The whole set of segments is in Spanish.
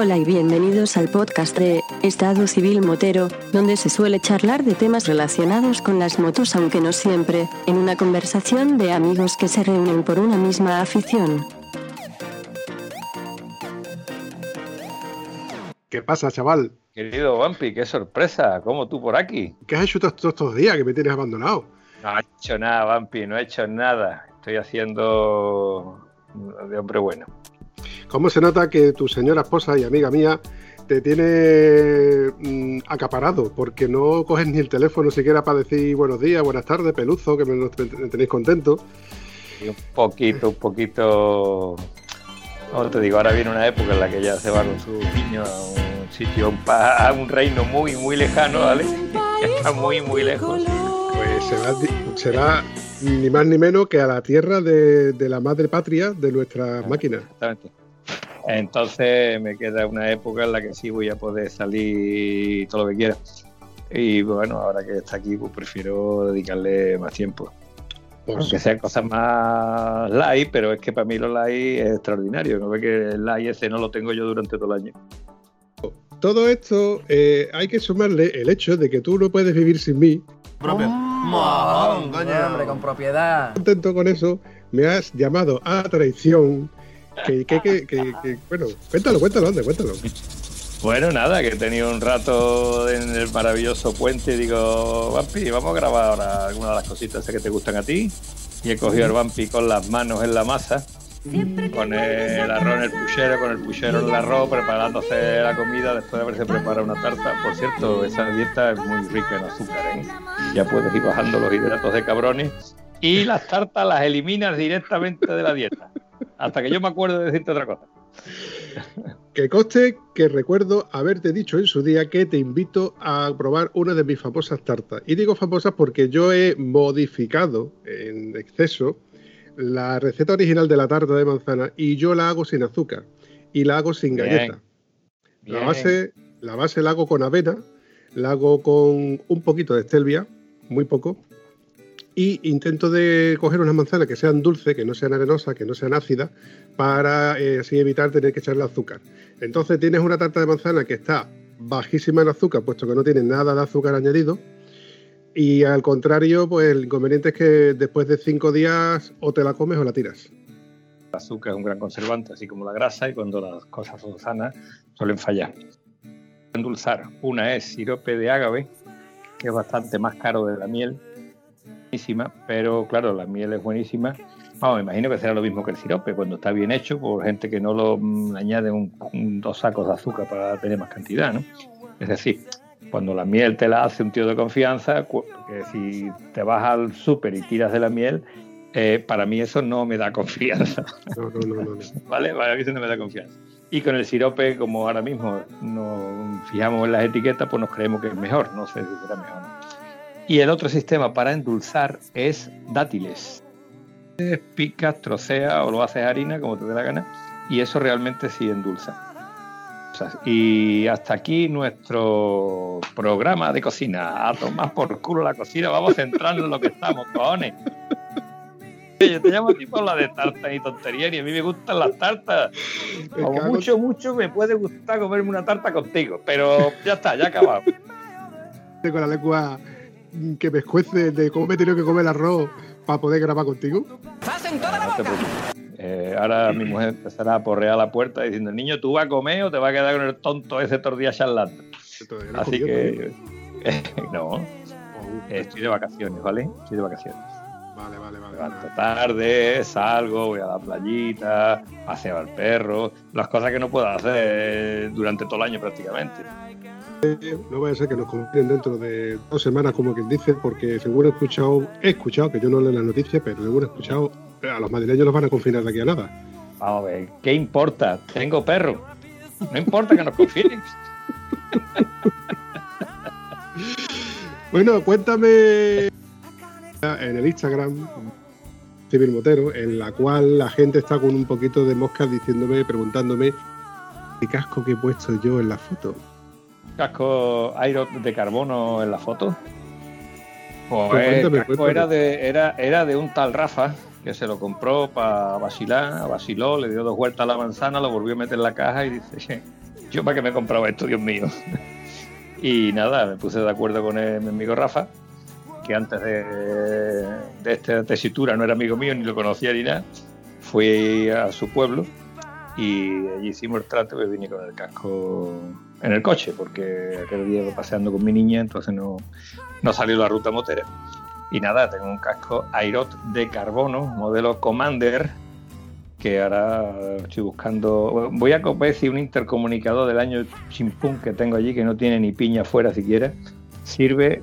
Hola y bienvenidos al podcast de Estado Civil Motero, donde se suele charlar de temas relacionados con las motos, aunque no siempre, en una conversación de amigos que se reúnen por una misma afición. ¿Qué pasa, chaval? Querido Vampi, qué sorpresa, ¿cómo tú por aquí? ¿Qué has hecho todos, estos días que me tienes abandonado? No he hecho nada, Vampi, no he hecho nada. Estoy haciendo de hombre bueno. ¿Cómo se nota que tu señora esposa y amiga mía te tiene mm, acaparado? Porque no coges ni el teléfono siquiera para decir buenos días, buenas tardes, peluzo, que me, me tenéis contento. Y un poquito, un poquito. No te digo, ahora viene una época en la que ella se va con su niño a un sitio, a un reino muy, muy lejano, ¿vale? Está muy, muy lejos. Pues será, será ni más ni menos que a la tierra de, de la madre patria de nuestras máquinas. Exactamente. Entonces me queda una época en la que sí voy a poder salir todo lo que quiera. Y bueno, ahora que está aquí, pues prefiero dedicarle más tiempo. Aunque sean cosas más light, pero es que para mí lo light es extraordinario. No ve que el light ese no lo tengo yo durante todo el año. Todo esto eh, hay que sumarle el hecho de que tú no puedes vivir sin mí. Propio. Mojón, coño. Hombre, con propiedad. Contento con eso, me has llamado a traición. Que, que, que, que- que- bueno, cuéntalo, cuéntalo, anda, cuéntalo. Bueno, nada, que he tenido un rato en el maravilloso puente y digo, Vampi, vamos a grabar ahora algunas de las cositas que te gustan a ti. Y he cogido al Vampi con las manos en la masa, con el arroz en el puchero, con el puchero en el arroz, preparándose la comida después de haberse preparado una tarta. Por cierto, esa dieta es muy rica en azúcar, ¿eh? Ya puedes ir bajando los hidratos de cabrones. Y las tartas las eliminas directamente de la dieta. Hasta que yo me acuerdo de decirte otra cosa. Que conste que recuerdo haberte dicho en su día que te invito a probar una de mis famosas tartas. Y digo famosas porque yo he modificado en exceso la receta original de la tarta de manzana y yo la hago sin azúcar y la hago sin Bien. galleta. La base, la base la hago con avena, la hago con un poquito de stevia, muy poco, y intento de coger unas manzanas que sean dulces, que no sean arenosas, que no sean ácidas, para eh, así evitar tener que echarle azúcar. Entonces tienes una tarta de manzana que está bajísima en azúcar, puesto que no tiene nada de azúcar añadido. Y al contrario, pues el inconveniente es que después de cinco días o te la comes o la tiras. El azúcar es un gran conservante, así como la grasa, y cuando las cosas son sanas suelen fallar. Endulzar. Una es sirope de ágave, que es bastante más caro de la miel, buenísima, pero claro, la miel es buenísima. Vamos, me imagino que será lo mismo que el sirope, cuando está bien hecho, por gente que no lo mm, añade un, un- dos sacos de azúcar para tener más cantidad, ¿no? Es decir, cuando la miel te la hace un tío de confianza, que si te vas al súper y tiras de la miel, eh, para mí eso no me da confianza. No, no, no, no. no. ¿vale? Para mí eso no me da confianza. Y con el sirope, como ahora mismo nos fijamos en las etiquetas, pues nos creemos que es mejor, no sé si será mejor. Y el otro sistema para endulzar es dátiles. Picas, trocea o lo haces harina, como te dé la gana, y eso realmente sí endulza. Y hasta aquí nuestro programa de cocina. A tomar por culo la cocina, vamos a centrarnos en lo que estamos, cojones. Yo te llamo a ti por la de tartas y tonterías, y a mí me gustan las tartas. Como mucho, mucho me puede gustar comerme una tarta contigo, pero ya está, ya ha acabado. con la lengua que me escuece de cómo me he tenido que comer el arroz para poder grabar contigo. No te preocupes. Eh, ahora mi mujer empezará a porrear la puerta diciendo, niño, ¿tú vas a comer o te vas a quedar con el tonto ese todo el día charlando? Así que, no, ¿no? estoy de vacaciones, ¿vale? Estoy de vacaciones. Vale, vale, vale. Levanto vale. tarde, salgo, voy a la playita, paseo al perro, las cosas que no puedo hacer durante todo el año prácticamente. No vaya a ser que nos confíen dentro de dos semanas, como quien dice, porque según he escuchado, he escuchado, que yo no leo las noticias, pero según he escuchado, a los madrileños los van a confinar de aquí a nada. Vamos a ver, ¿qué importa? Tengo perro. No importa que nos confinen. Bueno, cuéntame en el Instagram, Civil Motero, en la cual la gente está con un poquito de moscas diciéndome, preguntándome qué casco que he puesto yo en la foto. Casco aero de carbono en la foto. Pues Pues el cuéntame, casco cuéntame. era de, era, era de un tal Rafa que se lo compró para vacilar, vaciló, le dio dos vueltas a la manzana, lo volvió a meter en la caja y dice, Yo para qué me he comprado esto, Dios mío. y nada, me puse de acuerdo con el, mi amigo Rafa, que antes de, de esta tesitura no era amigo mío, ni lo conocía ni nada. Fui a su pueblo y allí hicimos el trato y vine con el casco en el coche, porque aquel día paseando con mi niña, entonces no, no salió la ruta motera. Y nada, tengo un casco Airot de carbono, modelo Commander, que ahora estoy buscando. Voy a decir un intercomunicador del año chimpún que tengo allí, que no tiene ni piña afuera siquiera. Sirve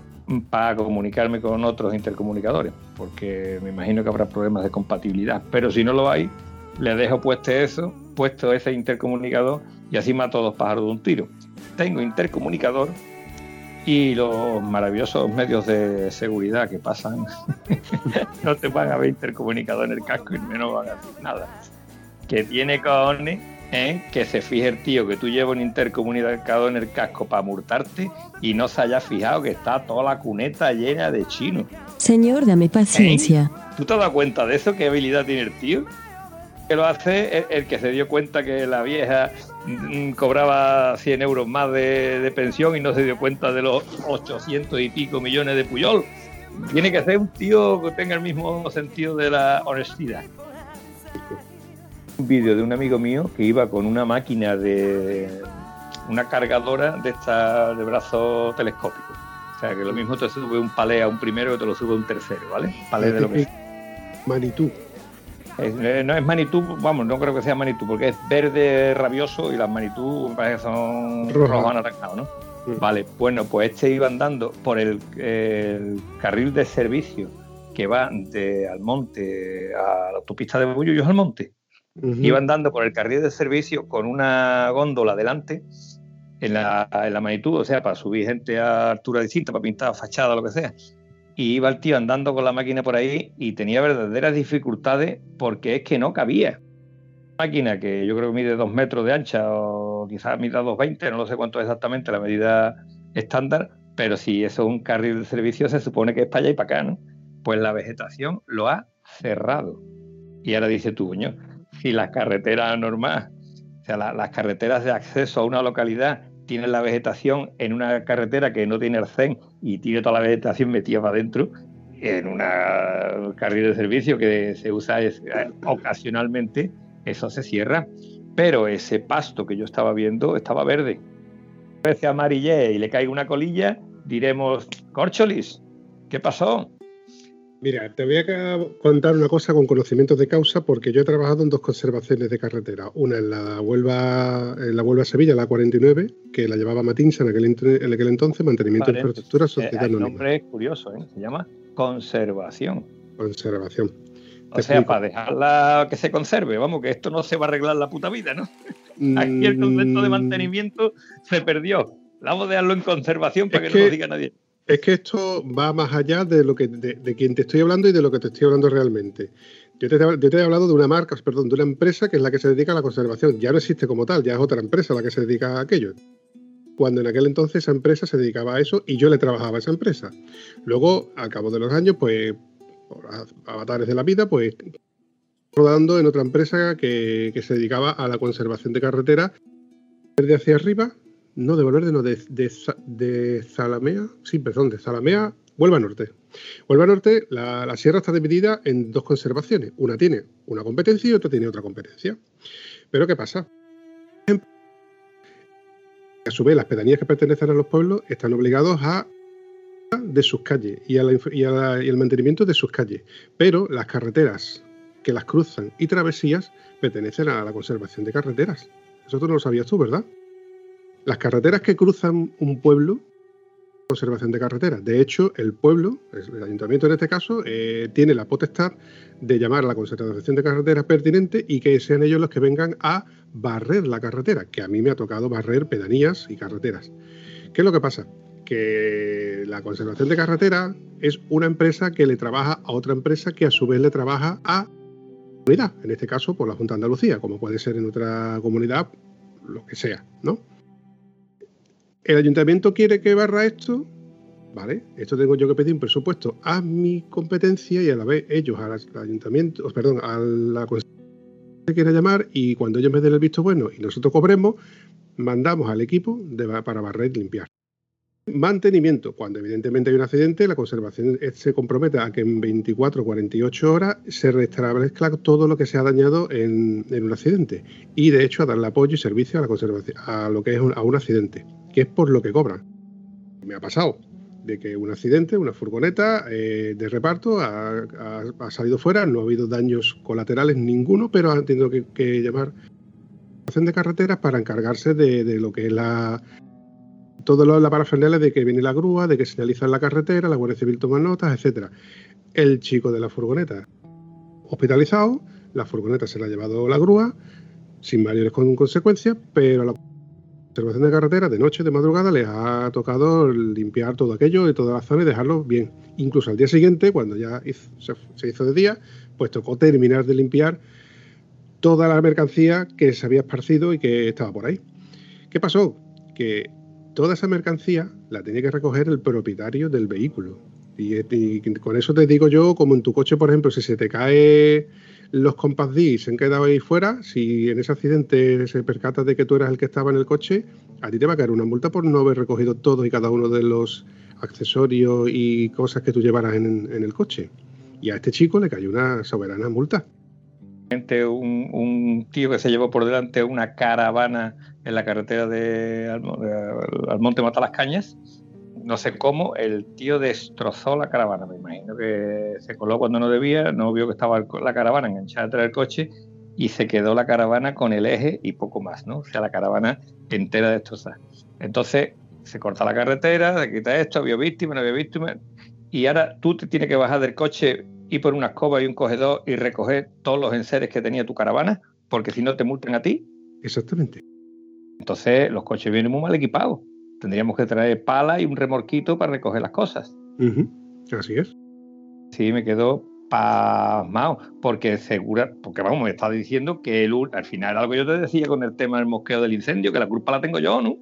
para comunicarme con otros intercomunicadores, porque me imagino que habrá problemas de compatibilidad. Pero si no lo hay, le dejo puesto eso, puesto ese intercomunicador y así mato dos pájaros de un tiro. Tengo intercomunicador y los maravillosos medios de seguridad que pasan no te van a ver intercomunicador en el casco y menos van a decir nada. Que tiene cojones ¿eh? que se fije el tío que tú llevas un intercomunicador en el casco para multarte y no se haya fijado que está toda la cuneta llena de chinos. Señor, dame paciencia. ¿Eh? ¿Tú te das cuenta de eso? ¿Qué habilidad tiene el tío? Que lo hace el, el que se dio cuenta que la vieja Mm, cobraba 100 euros más de, pensión y no se dio cuenta de los 800 y pico millones de Puyol. Tiene que ser un tío que tenga el mismo sentido de la honestidad. Un vídeo de un amigo mío que iba con una máquina de una cargadora de esta de brazo telescópico. O sea, que lo mismo te sube un palé a un primero que te lo sube un tercero, ¿vale? Palé de lo que Manitú. Eh, no es Manitú, vamos, no creo que sea Manitú, porque es verde rabioso y las Manitú son rojos anaranjados, ¿no? Mm. Vale, bueno, pues este iba andando por el, carril de servicio que va de Almonte a la autopista de Bullullos al Monte. Iba andando por el carril de servicio con una góndola delante en la, en la magnitud, o sea, para subir gente a altura distinta, para pintar fachada, lo que sea y iba el tío andando con la máquina por ahí y tenía verdaderas dificultades porque es que no cabía. Máquina que yo creo que mide dos metros de ancha o quizás mida 2,20, no lo sé cuánto es exactamente la medida estándar, pero si eso es un carril de servicio se supone que es para allá y para acá, ¿no? Pues la vegetación lo ha cerrado. Y ahora dice tú, coño, si las carreteras normales, o sea, las carreteras de acceso a una localidad tiene la vegetación en una carretera que no tiene arcén y tiene toda la vegetación metida para adentro, en una carril de servicio que se usa eh, ocasionalmente, eso se cierra. Pero ese pasto que yo estaba viendo estaba verde. A veces amarillé y le cae una colilla, diremos, Corcholis, ¿qué pasó? Mira, te voy a contar una cosa con conocimientos de causa porque yo he trabajado en dos conservaciones de carretera. Una en la Huelva, en la Huelva Sevilla, la 49, que la llevaba Matinsa en aquel, en aquel entonces, mantenimiento de infraestructura, sociedad eh, El nombre es curioso, ¿eh? se llama conservación. Conservación. O sea, para dejarla que se conserve, vamos, que esto no se va a arreglar la puta vida, ¿no? Aquí el concepto de mm. mantenimiento se perdió. Vamos a dejarlo en conservación para que, que no lo diga nadie. Es que esto va más allá de lo que de, quien te estoy hablando y de lo que te estoy hablando realmente. Yo te, he hablado de una marca, perdón, de una empresa que es la que se dedica a la conservación. Ya no existe como tal, ya es otra empresa la que se dedica a aquello. Cuando en aquel entonces esa empresa se dedicaba a eso y yo le trabajaba a esa empresa. Luego, al cabo de los años, pues, por avatares de la vida, pues, rodando en otra empresa que, se dedicaba a la conservación de carreteras de hacia arriba no, de Valverde, no, de, de, Zalamea, sí, perdón, de Zalamea, Huelva Norte. Huelva Norte, la, la, sierra está dividida en dos conservaciones. Una tiene una competencia y otra tiene otra competencia. Pero ¿qué pasa? A su vez, las pedanías que pertenecen a los pueblos están obligados a de sus calles y, y, y el mantenimiento de sus calles. Pero las carreteras que las cruzan y travesías pertenecen a la conservación de carreteras. Eso tú no lo sabías tú, ¿verdad? Las carreteras que cruzan un pueblo, conservación de carreteras. De hecho, el pueblo, el ayuntamiento en este caso, eh, tiene la potestad de llamar a la conservación de carreteras pertinente y que sean ellos los que vengan a barrer la carretera, que a mí me ha tocado barrer pedanías y carreteras. ¿Qué es lo que pasa? Que la conservación de carreteras es una empresa que le trabaja a otra empresa que a su vez le trabaja a comunidad, en este caso por la Junta de Andalucía, como puede ser en otra comunidad, lo que sea, ¿no? El ayuntamiento quiere que barra esto, ¿vale? Esto tengo yo que pedir un presupuesto a mi competencia y a la vez ellos al ayuntamiento, perdón, a la que quiera llamar y cuando ellos me den el visto bueno y nosotros cobremos, mandamos al equipo para barrer y limpiar. Mantenimiento. Cuando evidentemente hay un accidente, la conservación se compromete a que en 24 o 48 horas se restablezca todo lo que se ha dañado en, en un accidente. Y de hecho a darle apoyo y servicio a la conservación, a lo que es un, a un accidente, que es por lo que cobran. Me ha pasado de que un accidente, una furgoneta eh, de reparto ha, salido fuera, no ha habido daños colaterales ninguno, pero han tenido que, que llamar a de carreteras para encargarse de, de lo que es la todo lo, la parafernalia de que viene la grúa, de que señalizan la carretera, la Guardia Civil toma notas, etcétera. El chico de la furgoneta hospitalizado, la furgoneta se la ha llevado la grúa, sin mayores con- consecuencias, pero a la observación de carretera de noche, de madrugada, les ha tocado limpiar todo aquello y toda la zona y dejarlo bien. Incluso al día siguiente, cuando ya se, hizo de día, pues tocó terminar de limpiar toda la mercancía que se había esparcido y que estaba por ahí. ¿Qué pasó? Que toda esa mercancía la tenía que recoger el propietario del vehículo. Y con eso te digo yo, como en tu coche, por ejemplo, si se te cae los Compass D se han quedado ahí fuera, si en ese accidente se percata de que tú eras el que estaba en el coche, a ti te va a caer una multa por no haber recogido todos y cada uno de los accesorios y cosas que tú llevaras en, el coche. Y a este chico le cayó una soberana multa. Un, un tío que se llevó por delante una caravana en la carretera de, Almo- de Almonte Mata las Cañas. No sé cómo, el tío destrozó la caravana. Me imagino que se coló cuando no debía, no vio que estaba la caravana enganchada detrás del coche y se quedó la caravana con el eje y poco más, ¿no? O sea, la caravana entera destrozada. Entonces se corta la carretera, se quita esto, había víctima, no había víctima. Y ahora tú te tienes que bajar del coche y por una escoba y un cogedor y recoger todos los enseres que tenía tu caravana, porque si no te multan a ti. Exactamente. Entonces los coches vienen muy mal equipados. Tendríamos que traer pala y un remorquito para recoger las cosas. Así es. Sí, me quedo pasmado, porque segura, porque vamos, me está diciendo que el, al final algo yo te decía con el tema del mosqueo del incendio, que la culpa la tengo yo, ¿no?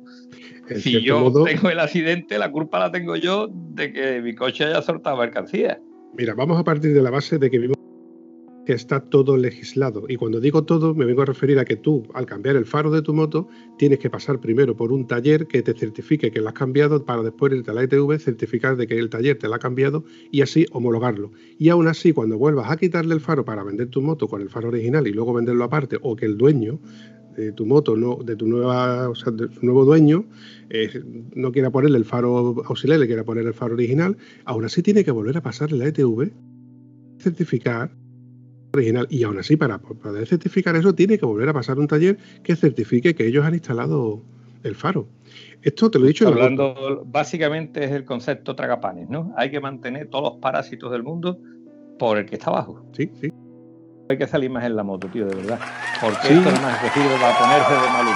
En si yo modo- tengo el accidente, la culpa la tengo yo de que mi coche haya soltado mercancía. Mira, vamos a partir de la base de que vivimos que está todo legislado. Y cuando digo todo, me vengo a referir a que tú, al cambiar el faro de tu moto, tienes que pasar primero por un taller que te certifique que lo has cambiado para después irte a la ITV, certificar de que el taller te lo ha cambiado y así homologarlo. Y aún así, cuando vuelvas a quitarle el faro para vender tu moto con el faro original y luego venderlo aparte, o que el dueño de tu moto, no, de tu nueva, o sea, de nuevo dueño, eh, no quiera ponerle el faro auxiliar, le quiera poner el faro original, aún así tiene que volver a pasarle la ETV, certificar original y aún así para poder certificar eso tiene que volver a pasar un taller que certifique que ellos han instalado el faro. Esto te lo he dicho. Hablando, básicamente es el concepto tragapanes, ¿no? Hay que mantener todos los parásitos del mundo por el que está abajo. Sí, sí. Hay que salir más en la moto, tío, de verdad. Porque Sí. esto nada más que sirve para ponerse de mal humor.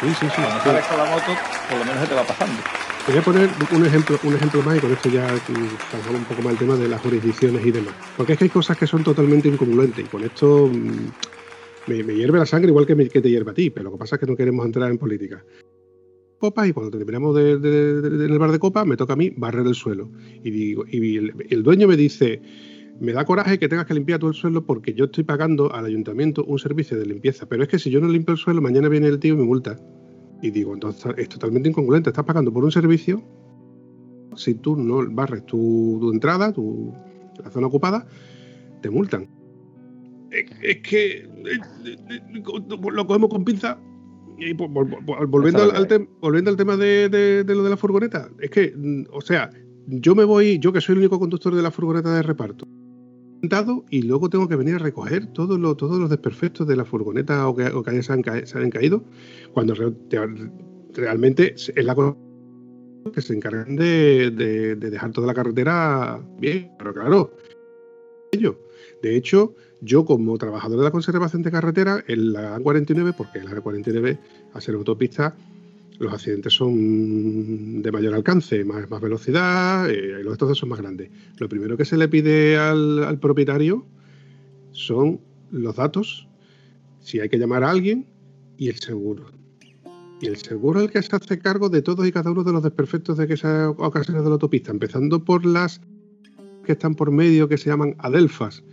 Sí, sí, sí. Cuando sales con la moto, por lo menos se te va pasando. Voy a poner un ejemplo, un ejemplo más y con esto ya zanjamos un poco más el tema de las jurisdicciones y demás. Porque es que hay cosas que son totalmente incongruentes y con esto mm, me, hierve la sangre igual que, te hierve a ti, pero lo que pasa es que no queremos entrar en política. Copas y cuando terminamos de, en el bar de copas me toca a mí barrer el suelo. Y, digo, y el dueño me dice, me da coraje que tengas que limpiar todo el suelo porque yo estoy pagando al ayuntamiento un servicio de limpieza, pero es que si yo no limpio el suelo, mañana viene el tío y me multa. Y digo, entonces es totalmente incongruente. Estás pagando por un servicio. Si tú no barres tu, tu entrada, tu, la zona ocupada, te multan. Es, es que lo cogemos con pinza. Y vol- vol- vol- volviendo, al, tem- volviendo al tema de, de- de lo de la furgoneta, es que, o sea, yo me voy, yo que soy el único conductor de la furgoneta de reparto, y luego tengo que venir a recoger todo lo- todos los desperfectos de la furgoneta o que, o que se, han, caído, cuando re- te- realmente es la cosa que se encargan de, de- de dejar toda la carretera bien, pero claro. De hecho, yo como trabajador de la conservación de carretera, en la A49, porque la A49, a ser autopista, los accidentes son de mayor alcance, más, más velocidad, eh, los destrozos son más grandes. Lo primero que se le pide al, al propietario son los datos, si hay que llamar a alguien, y el seguro. Y el seguro es el que se hace cargo de todos y cada uno de los desperfectos de que esas ocasiones de la autopista, empezando por las que están por medio, que se llaman adelfas,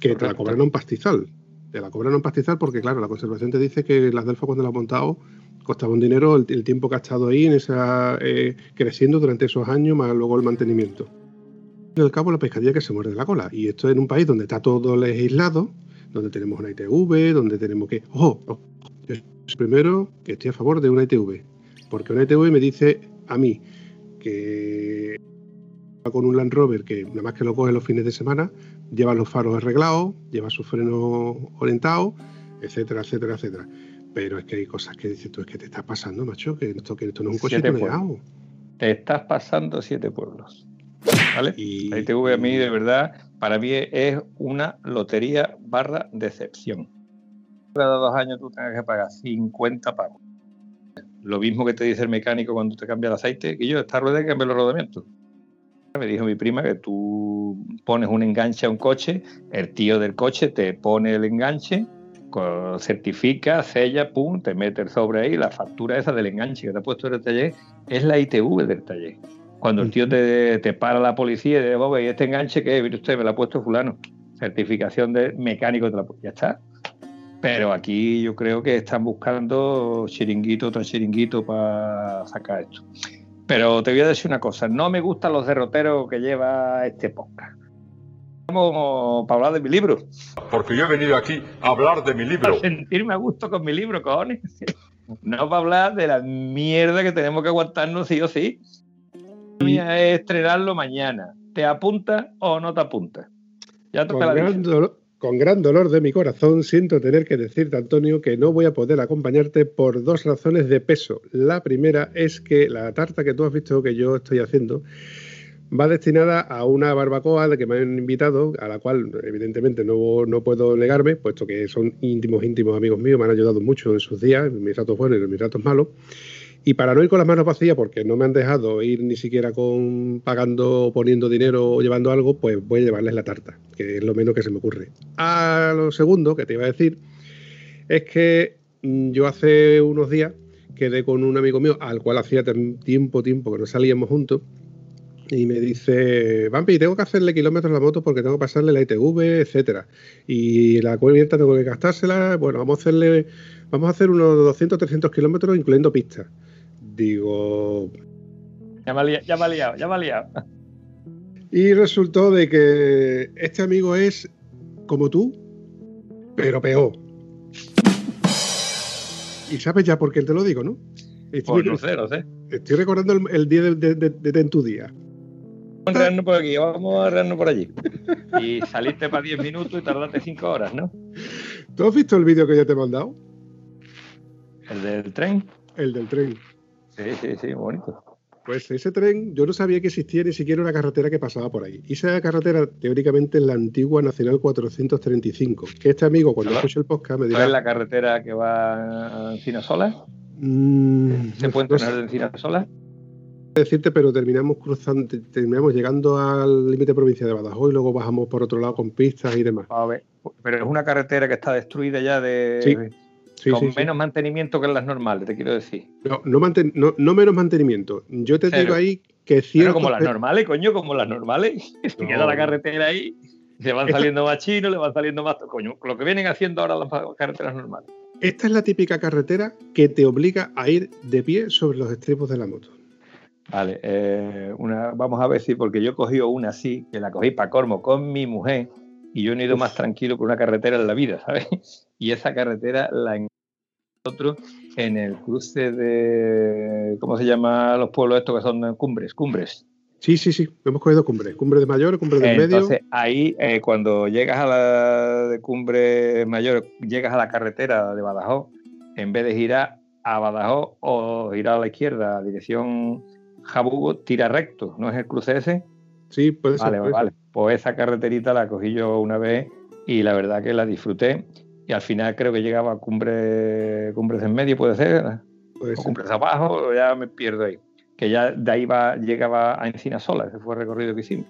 que te la cobran a un pastizal. Te la cobran un pastizal porque, claro, la conservación te dice que las adelfas cuando las has montado costaba un dinero el, tiempo que ha estado ahí en esa, eh, creciendo durante esos años, más luego el mantenimiento. Al cabo, la pescadilla que se muerde la cola. Y esto en un país donde está todo legislado, donde tenemos una ITV, donde tenemos que. ¡Ojo! ojo, Yo primero que estoy a favor de una ITV. Porque una ITV me dice a mí que con un Land Rover que nada más que lo coge los fines de semana, lleva los faros arreglados, lleva sus frenos orientados, etcétera, etcétera, etcétera. Pero es que hay cosas que dices tú, es que te estás pasando, macho, que esto, que esto no es un coche tuneado. Te estás pasando siete pueblos. ¿Vale? Y- La ITV a mí, de verdad, para mí es una lotería barra decepción. Cada dos años tú tengas que pagar 50 pavos. Lo mismo que te dice el mecánico cuando te cambia el aceite, que yo, esta rueda hay que cambiar los rodamientos. Me dijo mi prima que tú pones un enganche a un coche, el tío del coche te pone el enganche, certifica, sella, pum, te mete el sobre ahí, la factura esa del enganche que te ha puesto en el taller es la ITV del taller. Cuando el tío te, te para la policía y dice, "Bobe, ¿y este enganche qué? Mire usted, me lo ha puesto fulano. Certificación de mecánico, te la ya está. Pero aquí yo creo que están buscando chiringuito tras chiringuito para sacar esto. Pero te voy a decir una cosa, no me gustan los derroteros que lleva este podcast. Vamos para hablar de mi libro, Porque yo he venido aquí a hablar de mi libro. para sentirme a gusto con mi libro, cojones. No para hablar de la mierda que tenemos que aguantarnos sí o sí. La mía es estrenarlo mañana. ¿Te apunta o no te apunta? Ya Con toca la gran, dolor, con gran dolor de mi corazón siento tener que decirte, Antonio, que no voy a poder acompañarte por dos razones de peso. La primera es que la tarta que tú has visto que yo estoy haciendo va destinada a una barbacoa de que me han invitado, a la cual evidentemente no, no puedo negarme, puesto que son íntimos, íntimos amigos míos, me han ayudado mucho en sus días, mis ratos buenos y en mis ratos malos. Y para no ir con las manos vacías, porque no me han dejado ir ni siquiera con pagando, poniendo dinero o llevando algo, pues voy a llevarles la tarta, que es lo menos que se me ocurre. A lo segundo que te iba a decir es que mm, yo hace unos días quedé con un amigo mío, al cual hacía tiempo, tiempo que no salíamos juntos, y me dice, Vampi, tengo que hacerle kilómetros a la moto porque tengo que pasarle la ITV, etcétera. Y la cubierta tengo que gastársela. Bueno, vamos a hacerle, vamos a hacer unos 200, 300 kilómetros, incluyendo pistas. Digo, Ya me ha liado, ya me ha liado, ya me ha liado. y resultó de que este amigo es como tú, pero peor. Y sabes ya por qué te lo digo, ¿no? Estoy, Pues no sé, no sé. estoy recordando el, el día de, de- de- de en tu día. Vamos a arrearnos por aquí, vamos a arrearnos por allí. Y saliste para 10 minutos y tardaste 5 horas, ¿no? ¿Tú has visto el vídeo que yo te he mandado? El del tren. El del tren. Sí, sí, sí, bonito. Pues ese tren, yo no sabía que existía ni siquiera una carretera que pasaba por ahí. Y esa carretera, teóricamente, es la antigua Nacional 435. Que este amigo, cuando escuche el podcast, me ¿No dirá. es la carretera que va a Encina Sola? "Mm, ¿Se puede no entrenar de Encina Sola? Decirte, pero terminamos cruzando, terminamos llegando al límite provincia de Badajoz y luego bajamos por otro lado con pistas y demás. A ver, pero es una carretera que está destruida ya de Sí, Sí, con sí, menos mantenimiento que las normales, te quiero decir. No, no, manten- no- no menos mantenimiento. Yo te Cero. digo ahí que Pero cierto. como las normales, coño, como las normales. Se queda la carretera ahí, se van Esta- saliendo más chinos, le van saliendo más. Coño, lo que vienen haciendo ahora las carreteras normales. Esta es la típica carretera que te obliga a ir de pie sobre los estribos de la moto. Vale, eh, una, vamos a ver si, porque yo he cogido una así, que la cogí para Cormo con mi mujer, y yo no he ido más tranquilo por una carretera en la vida, ¿sabes? Y esa carretera la encontré nosotros en el cruce de. ¿Cómo se llama los pueblos estos que son cumbres? Cumbres. Sí, sí, sí. Hemos cogido cumbres. Cumbre de mayor, cumbre del Entonces, medio. ahí, eh, cuando llegas a la de cumbre mayor, llegas a la carretera de Badajoz, en vez de girar a Badajoz o girar a la izquierda, dirección Jabugo, tira recto, ¿no es el cruce ese? Sí, puede ser. Vale, puede vale. Pues esa carreterita la cogí yo una vez y la verdad que la disfruté. Y al final creo que llegaba a cumbre, cumbres en medio, puede ser, puede o ser. cumbres abajo, ya me pierdo ahí. Que ya de ahí va, llegaba a Encina Sola, ese fue el recorrido que hicimos.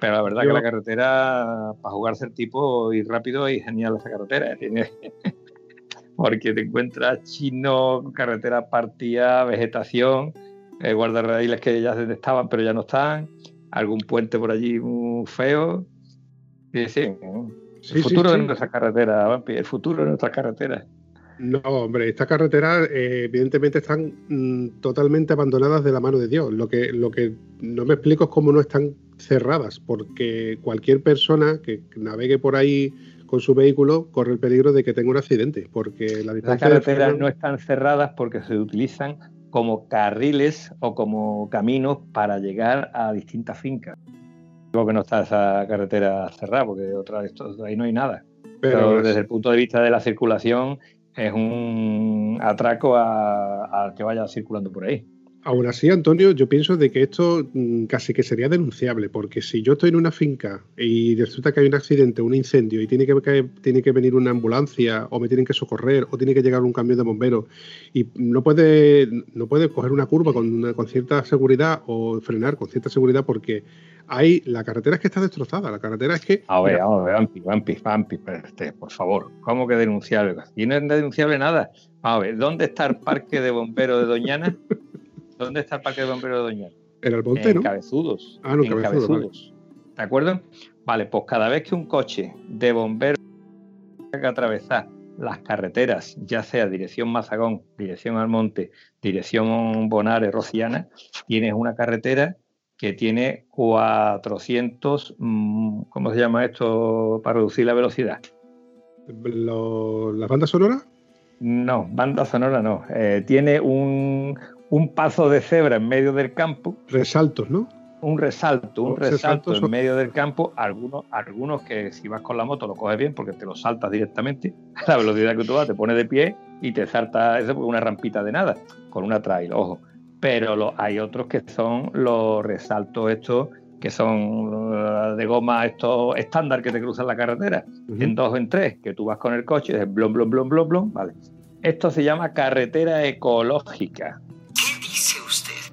Pero la verdad Yo- que la carretera, para jugarse el tipo y rápido, y genial esa carretera. Tiene... Porque te encuentras chino, carretera partida, vegetación, eh, guardarraíles que ya se estaban, pero ya no están, algún puente por allí muy feo. Sí, sí, Sí, el sí, futuro sí. de nuestras carreteras, Vampi, el futuro de nuestras carreteras. No, hombre, estas carreteras eh, evidentemente están mm, totalmente abandonadas de la mano de Dios. Lo que, lo que no me explico es cómo no están cerradas, porque cualquier persona que navegue por ahí con su vehículo corre el peligro de que tenga un accidente, porque la Las de carreteras no están cerradas porque se utilizan como carriles o como caminos para llegar a distintas fincas. Digo que no está esa carretera cerrada porque otra esto, ahí no hay nada. Pero, pero desde el punto de vista de la circulación es un atraco a- al que vaya circulando por ahí. Aún así, Antonio, yo pienso de que esto mm, casi que sería denunciable, porque si yo estoy en una finca y resulta que hay un accidente, un incendio, y tiene que, tiene que venir una ambulancia, o me tienen que socorrer, o tiene que llegar un camión de bomberos, y no puede, no puede coger una curva con, una- con cierta seguridad o frenar con cierta seguridad, porque hay la carretera es que está destrozada, la carretera es que A ver, mira, vamos a ver, Vampi, Vampi, Vampi, pero este, por favor, ¿cómo que denunciable? Aquí no es denunciable nada. A ver, ¿dónde está el parque de bomberos de Doñana? ¿Dónde está el parque de bomberos de Doñana? en el monte, en. Cabezudos. Ah, no, en Cabezudos, Cabezudos. ¿De acuerdo? Vale, pues cada vez que un coche de bomberos tenga que atravesar las carreteras, ya sea dirección Mazagón, dirección Almonte, dirección Bonares, Rociana, tienes una carretera que tiene 400, mm, ¿cómo se llama esto para reducir la velocidad? Lo- las bandas sonoras, No, banda sonora no. Eh, tiene un, un paso de cebra en medio del campo resaltos, ¿no? un resalto, un resalto en medio del campo, algunos, algunos que si vas con la moto lo coges bien porque te lo saltas directamente a la velocidad que tú vas, te pones de pie y te salta eso por una rampita de nada, con una trail, ojo. Pero lo- hay otros que son los resaltos estos que son eh, de goma estos estándar que te cruzan la carretera, en dos o en tres, que tú vas con el coche y dices blom, blom, blom, blom, blom, vale. Esto se llama carretera ecológica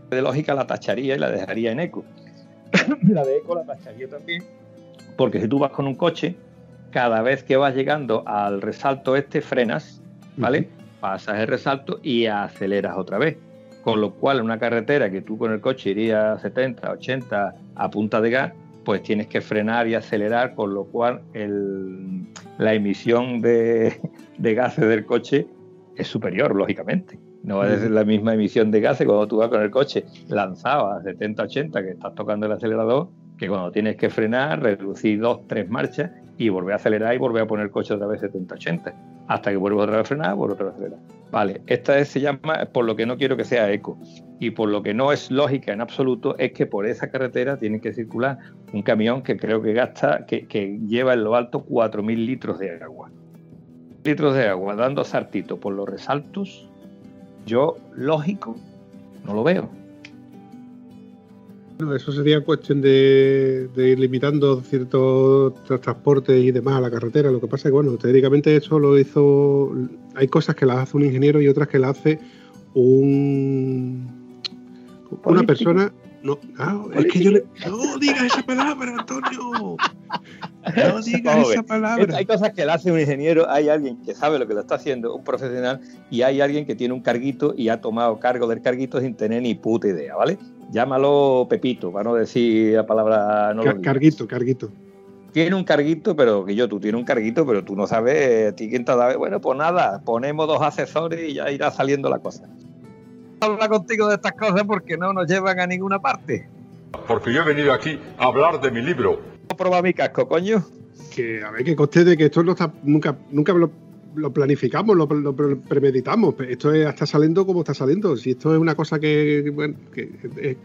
de lógica la tacharía y la dejaría en eco. la de eco la tacharía también, porque si tú vas con un coche, cada vez que vas llegando al resalto este, frenas, ¿vale? Pasas el resalto y aceleras otra vez. Con lo cual, en una carretera que tú con el coche irías 70, 80 a punta de gas, pues tienes que frenar y acelerar, con lo cual el- la emisión de, de gases del coche es superior, lógicamente. No va a ser la misma emisión de gases cuando tú vas con el coche lanzado a 70, 80, que estás tocando el acelerador, que cuando tienes que frenar, reducir dos, tres marchas y volver a acelerar y volver a poner el coche otra vez 70, 80, hasta que vuelvas otra vez a frenar, vuelves otra vez a acelerar. Vale, esta es- se llama, por lo que no quiero que sea eco, y por lo que no es lógica en absoluto, es que por esa carretera tiene que circular un camión que creo que gasta, que, que lleva en lo alto 4.000 litros de agua. Litros de agua dando sartito por los resaltos, yo lógico no lo veo. Bueno, eso sería cuestión de, de ir limitando ciertos tra- transportes y demás a la carretera. Lo que pasa es que, bueno, teóricamente eso lo hizo. Hay cosas que las hace un ingeniero y otras que las hace un. Una Político. persona. No, no, es que yo le. No digas esa palabra, Antonio. No digas esa palabra. Hay cosas que le hace un ingeniero, hay alguien que sabe lo que lo está haciendo, un profesional, y hay alguien que tiene un carguito y ha tomado cargo del carguito sin tener ni puta idea, ¿vale? Llámalo Pepito, para no decir la palabra. No lo Ca- digas. carguito, carguito. tiene un carguito, pero que yo, tú tienes un carguito, pero tú no sabes a ti quién te ha dado. Bueno, pues nada, ponemos dos asesores y ya irá saliendo la cosa. Habla contigo de estas cosas porque no nos llevan a ninguna parte. Porque yo he venido aquí a hablar de mi libro. Probar mi casco, coño. Que a ver, que conste de que esto no está. Nunca, nunca lo, planificamos, lo, premeditamos. Esto es- está saliendo como está saliendo. Si esto es una cosa que. Bueno, que eh,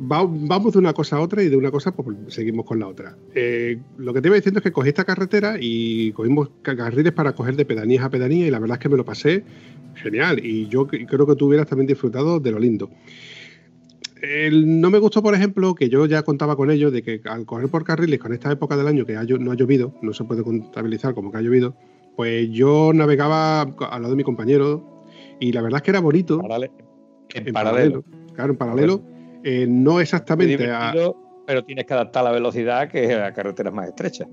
va- vamos de una cosa a otra y de una cosa pues seguimos con la otra. Eh, lo que te iba diciendo es que cogí esta carretera y cogimos ca- carriles para coger de pedanías a pedanía y la verdad es que me lo pasé genial y yo creo que tú hubieras también disfrutado de lo lindo. El- no me gustó, por ejemplo, que yo ya contaba con ello, de que al correr por carriles con esta época del año que ha no ha llovido, no se puede contabilizar como que ha llovido, pues yo navegaba al lado de mi compañero y la verdad es que era bonito. Parale- en, en paralelo. Claro, en paralelo. eh, no exactamente a, pero tienes que adaptar la velocidad que a carreteras más estrechas.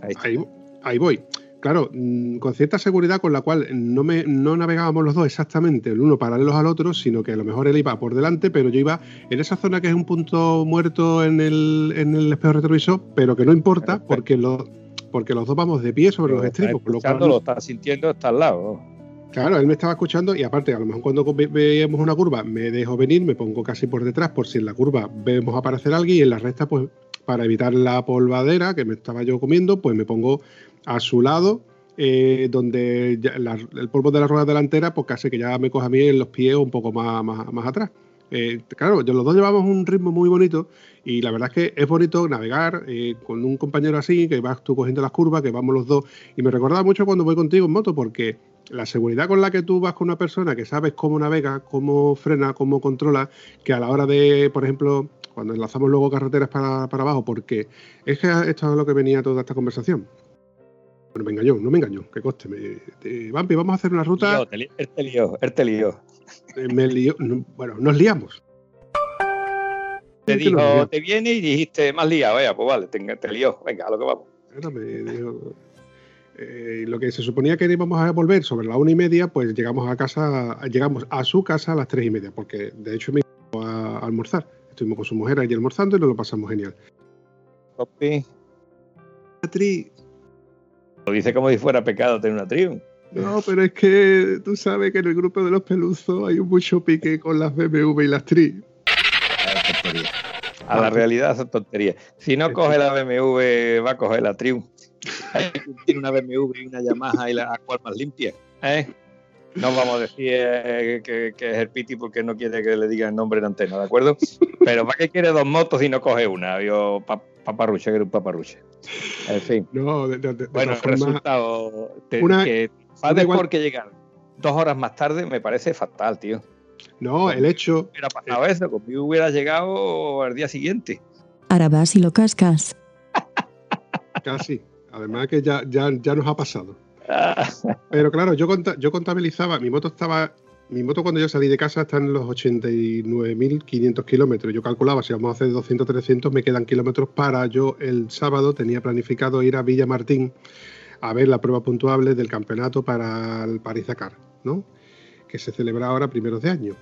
Ahí. Ahí, ahí voy. Claro, mm, con cierta seguridad con la cual no, me, no navegábamos los dos exactamente el uno paralelos al otro, sino que a lo mejor él iba por delante, pero yo iba en esa zona que es un punto muerto en el, en el espejo retrovisor, pero que no importa Perfecto. porque, los porque los dos vamos de pie sobre los Lo estribos. por lo cual lo estás sintiendo, está al lado. Claro, él me estaba escuchando y aparte, a lo mejor cuando ve- veíamos una curva me dejo venir, me pongo casi por detrás por si en la curva vemos aparecer alguien y en la recta, pues para evitar la polvadera que me estaba yo comiendo, pues me pongo a su lado, eh, donde la- el polvo de la rueda delantera, pues casi que ya me coge a mí en los pies un poco más, más, atrás. Eh, claro, los dos llevamos un ritmo muy bonito y la verdad es que es bonito navegar eh, con un compañero así, que vas tú cogiendo las curvas, que vamos los dos. Y me recordaba mucho cuando voy contigo en moto, porque la seguridad con la que tú vas con una persona que sabes cómo navega, cómo frena, cómo controla, que a la hora de, por ejemplo, cuando enlazamos luego carreteras para, para abajo, porque es que esto es lo que venía toda esta conversación. Bueno, me engañó, no me engañó, que coste. Me, vamos a hacer una ruta. Lío, te li- él te lió, él te lió. eh, me lió- no, bueno, nos liamos. Te dijo, te viene y dijiste, más liado, vaya, pues vale, te, te lió. Venga, a lo que vamos. Bueno, me dijo, eh, lo que se suponía que íbamos a volver sobre la una y media, pues llegamos a casa, llegamos a su casa a las tres y media, porque de hecho me iba a, almorzar. Estuvimos con su mujer allí almorzando y nos lo pasamos genial. Papi, Tri, Lo dice como si fuera pecado tener una tribu. No, pero es que tú sabes que en el grupo de los peluzos hay mucho pique con las BMW y las Tri. A la realidad son tonterías. Si no coge la BMW, va a coger la Triumph. Tiene una BMW y una Yamaha y la cual más limpia. ¿eh? No vamos a decir eh, que, que es el Piti porque no quiere que le digan el nombre en antena, ¿de acuerdo? Pero ¿para qué quiere dos motos y no coge una? Yo, pa- paparruche, que era un paparruche. En fin. No, de, de- de Bueno, el resultado te, una- que faltes igual- porque llegar dos horas más tarde me parece fatal, tío. no, el hecho, Hubiera pasado eso, conmigo hubiera llegado al día siguiente. Ahora vas y lo cascas. casi. Además que ya, ya, ya nos ha pasado. Pero claro, yo, conta- yo contabilizaba, mi moto estaba, mi moto cuando yo salí de casa está en los 89.500 kilómetros. Yo calculaba, si vamos a hacer 200, 300, me quedan kilómetros para yo el sábado tenía planificado ir a Villa Martín a ver la prueba puntuable del campeonato para el París-Dakar, ¿no? Que se celebra ahora primeros de año.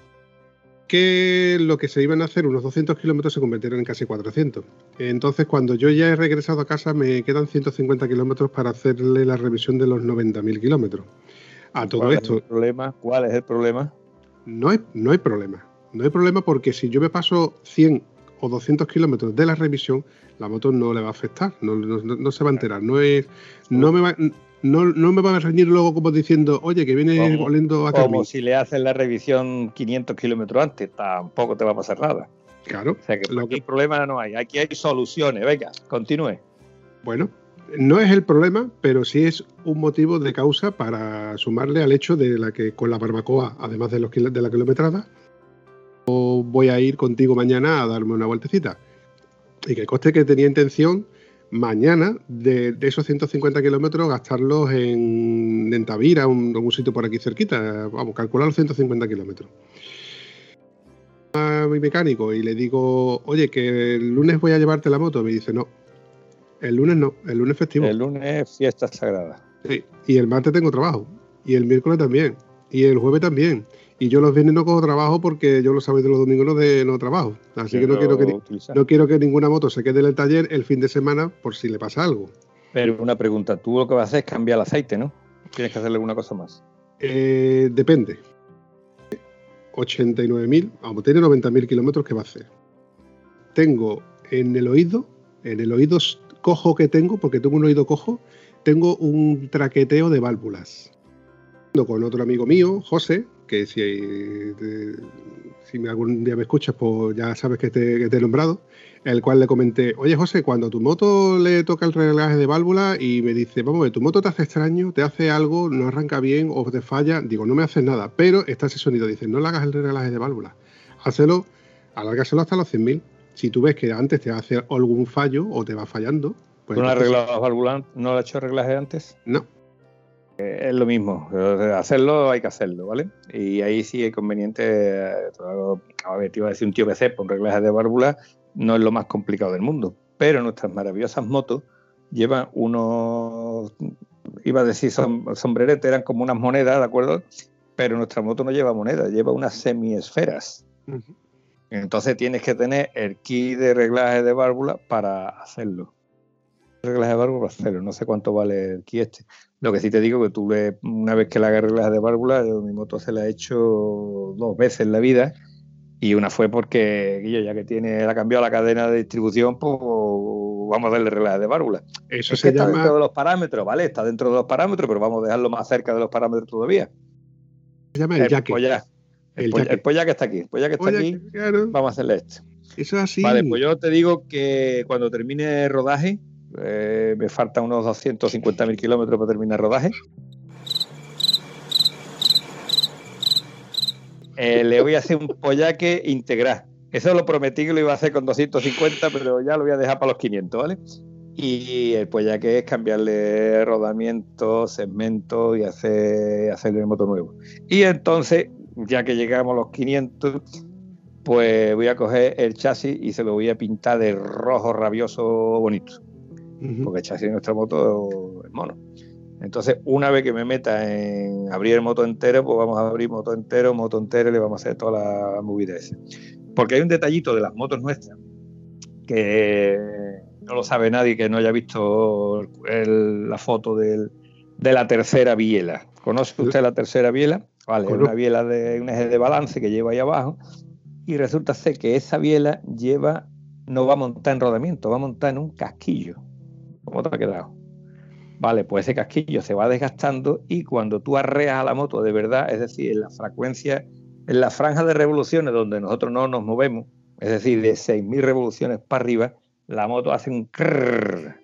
Que lo que se iban a hacer, unos 200 kilómetros, se convirtieron en casi 400. Entonces, cuando yo ya he regresado a casa, me quedan 150 kilómetros para hacerle la revisión de los 90.000 kilómetros. A todo ¿Cuál es esto, el problema? ¿Cuál es el problema? no hay, no hay problema. No hay problema porque si yo me paso 100 o 200 kilómetros de la revisión, la moto no le va a afectar, no, no- se va a enterar. No, es, no, me va, no, no me va a reñir luego como diciendo, oye, que viene Como- oliendo a Como si le haces la revisión 500 kilómetros antes, tampoco te va a pasar nada. Claro, O sea que Lo que- problema no hay, aquí hay soluciones. Venga, continúe. bueno, no es el problema, pero sí es un motivo de causa para sumarle al hecho de la que con la barbacoa, además de, los, de la kilometrada, voy a ir contigo mañana a darme una vueltecita. Y que coste que tenía intención mañana de, de esos 150 kilómetros gastarlos en, en Tavira, un, un sitio por aquí cerquita. Vamos, calcular los 150 kilómetros. A mi mecánico y le digo, oye, que el lunes voy a llevarte la moto. Me dice, no, el lunes no, el lunes festivo. El lunes fiesta sagrada. Sí, Y el martes tengo trabajo. Y el miércoles también. Y el jueves también. Y yo los viernes no cojo trabajo porque yo los sábados y los domingos no, de, no trabajo. Así que no quiero que, no quiero que ninguna moto se quede en el taller el fin de semana por si le pasa algo. Pero una pregunta, tú lo que vas a hacer es cambiar el aceite, ¿no? Tienes que hacerle alguna cosa más. Eh, depende. 89.000, vamos, tiene 90.000 kilómetros que va a hacer. Tengo en el oído, en el oído cojo que tengo, porque tengo un oído cojo, tengo un traqueteo de válvulas. Con otro amigo mío, José, que si, eh, algún día me escuchas, pues ya sabes que te, que te he nombrado, el cual le comenté, oye José, cuando tu moto le toca el reglaje de válvula y me dice, vamos a ver, tu moto te hace extraño, te hace algo, no arranca bien o te falla, digo, no me hace nada, pero está ese sonido, dice, no le hagas el reglaje de válvula, hazlo, alárgaselo hasta los 100.000. Si tú ves que antes te hace algún fallo o te va fallando, pues ¿Tú no has entonces- arreglado las válvulas? ¿No has hecho reglaje antes? no, Eh, Es lo mismo, eh, hacerlo hay que hacerlo, ¿vale? Y ahí sí es conveniente, eh, a ver, te iba a decir un tío PC, un reglaje de válvula no es lo más complicado del mundo, pero nuestras maravillosas motos llevan unos, iba a decir som- sombreretes, eran como unas monedas, ¿de acuerdo? Pero nuestra moto no lleva monedas, lleva unas semiesferas. Ujú. Entonces tienes que tener el kit de reglaje de válvula para hacerlo. reglas de válvula, cero. No sé cuánto vale el ki este. Lo que sí te digo que tuve, una vez que la reglas de válvula, yo, mi moto se la he hecho dos veces en la vida. Y una fue porque, Guillo, ya que tiene, ha cambiado la cadena de distribución, pues vamos a darle reglas de válvula. Eso Es se que está llama. dentro de los parámetros, ¿vale? Está dentro de los parámetros, pero vamos a dejarlo más cerca de los parámetros todavía. se llama el. El, El polla, jaque. el polla que está aquí. El polla que está aquí, claro, vamos a hacerle este. eso es así. Vale, pues yo te digo que cuando termine el rodaje, eh, me faltan unos 250.000 kilómetros para terminar el rodaje. Eh, le voy a hacer un pollaque integral. Eso lo prometí que lo iba a hacer con 250, pero ya lo voy a dejar para los 500, ¿vale? Y el pollaque es cambiarle rodamiento, segmento y hacer, hacerle el motor nuevo. Y entonces, ya que llegamos a los 500, pues voy a coger el chasis y se lo voy a pintar de rojo rabioso bonito, porque el chasis de nuestra moto es mono. Entonces, una vez que me meta en abrir el moto entero, pues vamos a abrir moto entero, moto entero y le vamos a hacer toda la movida esa. Porque hay un detallito de las motos nuestras que no lo sabe nadie que no haya visto el- la foto del- de la tercera biela. ¿Conoce usted la tercera biela? Vale, una biela de un eje de balance que lleva ahí abajo y resulta ser que esa biela lleva, no va a montar en rodamiento, va a montar en un casquillo. ¿Cómo te ha quedado? Vale, pues ese casquillo se va desgastando y cuando tú arreas a la moto de verdad, es decir, en la frecuencia, en la franja de revoluciones donde nosotros no nos movemos, es decir, de 6.000 revoluciones para arriba, la moto hace un crrr.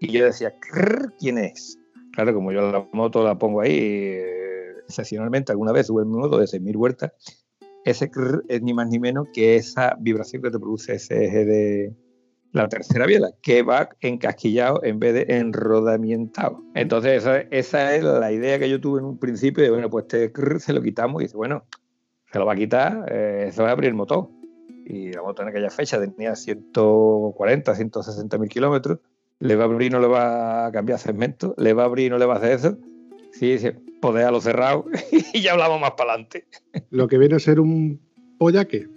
Y yo decía, crrr, ¿quién es? Claro, como yo la moto la pongo ahí, eh, excepcionalmente alguna vez sube mi moto de 6.000 vueltas, ese es ni más ni menos que esa vibración que te produce ese eje de la tercera biela, que va encasquillado en vez de enrodamientado. Entonces, esa, esa es la idea que yo tuve en un principio de, bueno, pues este se lo quitamos y dice, bueno, se lo va a quitar, eh, eso va a abrir el motor. Y la moto en aquella fecha tenía 140, 160 mil kilómetros, le va a abrir y no le va a cambiar segmento, le va a abrir y no le va a hacer eso. Sí, sí, pues déjalo cerrado y ya hablamos más para adelante. Lo que viene a ser un pollaque.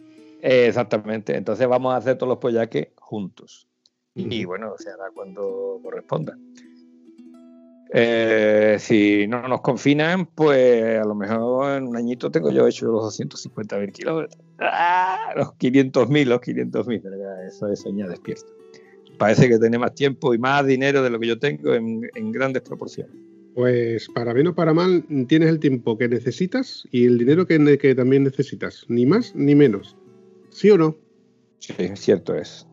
Eh, exactamente. Entonces vamos a hacer todos los pollaques juntos. Y bueno, se hará cuando corresponda. Eh, si no nos confinan, pues a lo mejor en un añito tengo yo hecho los 250.000 kilómetros. ¡Ah! Los 500.000, los 500.000. pero ya Eso es soñar despierto. Parece que tiene más tiempo y más dinero de lo que yo tengo en, en grandes proporciones. Pues para bien o para mal, tienes el tiempo que necesitas y el dinero que, que también necesitas. Ni más ni menos. ¿Sí o no? Sí, cierto es.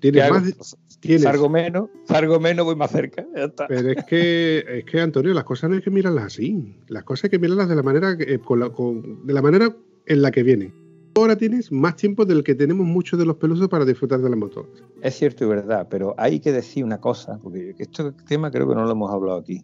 ¿Qué Tienes más. Pues, Tienes. Salgo menos, salgo menos, voy más cerca. Ya está. Pero es que, es que, Antonio, las cosas no hay que mirarlas así. Las cosas hay que mirarlas de la manera, eh, con la, con- de la manera en la que vienen. Ahora tienes más tiempo del que tenemos muchos de los pelusos para disfrutar de la moto. Es cierto y verdad, pero hay que decir una cosa, porque este tema creo que no lo hemos hablado aquí.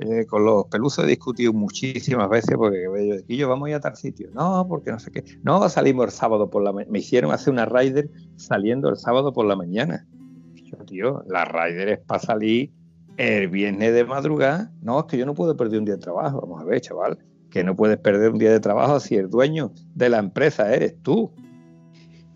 Eh, con los pelusos he discutido muchísimas veces porque yo, yo vamos a ir a tal sitio. No, porque no sé qué. No, salimos el sábado por la mañana. Me hicieron hacer una rider saliendo el sábado por la mañana. Yo, tío, la rider es para salir el viernes de madrugada. No, es que yo no puedo perder un día de trabajo. Vamos a ver, chaval, que no puedes perder un día de trabajo si el dueño de la empresa eres tú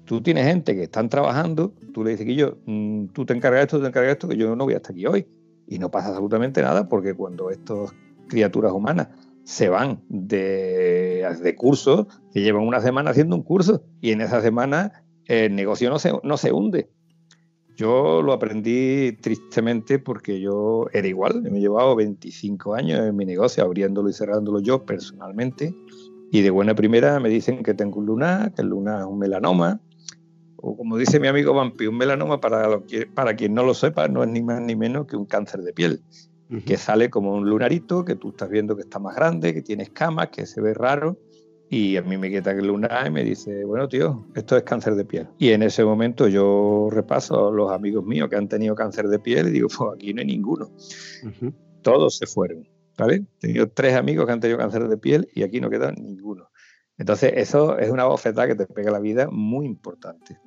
tú tienes gente que están trabajando, tú le dices que yo, mm, tú te encargas esto, tú te encargas esto, que yo no voy hasta aquí hoy. Y no pasa absolutamente nada porque cuando estas criaturas humanas se van de, de curso, se llevan una semana haciendo un curso y en esa semana el negocio no se, no se hunde. Yo lo aprendí tristemente porque yo era igual, me he llevado 25 años en mi negocio abriéndolo y cerrándolo yo personalmente y de buena primera me dicen que tengo un lunar, que el lunar es un melanoma, o como dice mi amigo Vampi, un melanoma, para, lo que, para quien no lo sepa, no es ni más ni menos que un cáncer de piel, que sale como un lunarito, que tú estás viendo que está más grande, que tiene escamas, que se ve raro, y a mí me quita el lunar y me dice, bueno, tío, esto es cáncer de piel. Y en ese momento yo repaso a los amigos míos que han tenido cáncer de piel y digo, pues aquí no hay ninguno todos se fueron, ¿vale? He tenido tres amigos que han tenido cáncer de piel y aquí no queda ninguno. Entonces, eso es una bofetada que te pega la vida muy importante.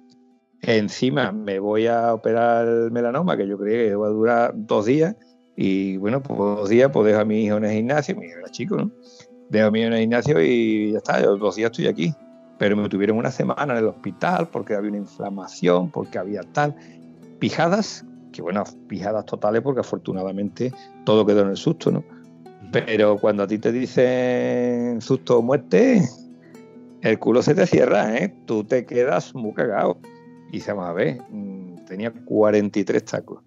Encima me voy a operar el melanoma, que yo creía que va a durar dos días, y bueno, pues dos días pues dejo a mi hijo en el gimnasio, mi hijo era chico, ¿no? Dejo a mi hijo en el gimnasio y ya está, yo dos días estoy aquí. Pero me tuvieron una semana en el hospital porque había una inflamación, porque había tal. Pijadas que bueno, pijadas totales porque afortunadamente todo quedó en el susto, ¿no? Pero cuando a ti te dicen susto o muerte, el culo se te cierra, ¿eh? Tú te quedas muy cagado. Y se a ver, mm, tenía 43 tacos.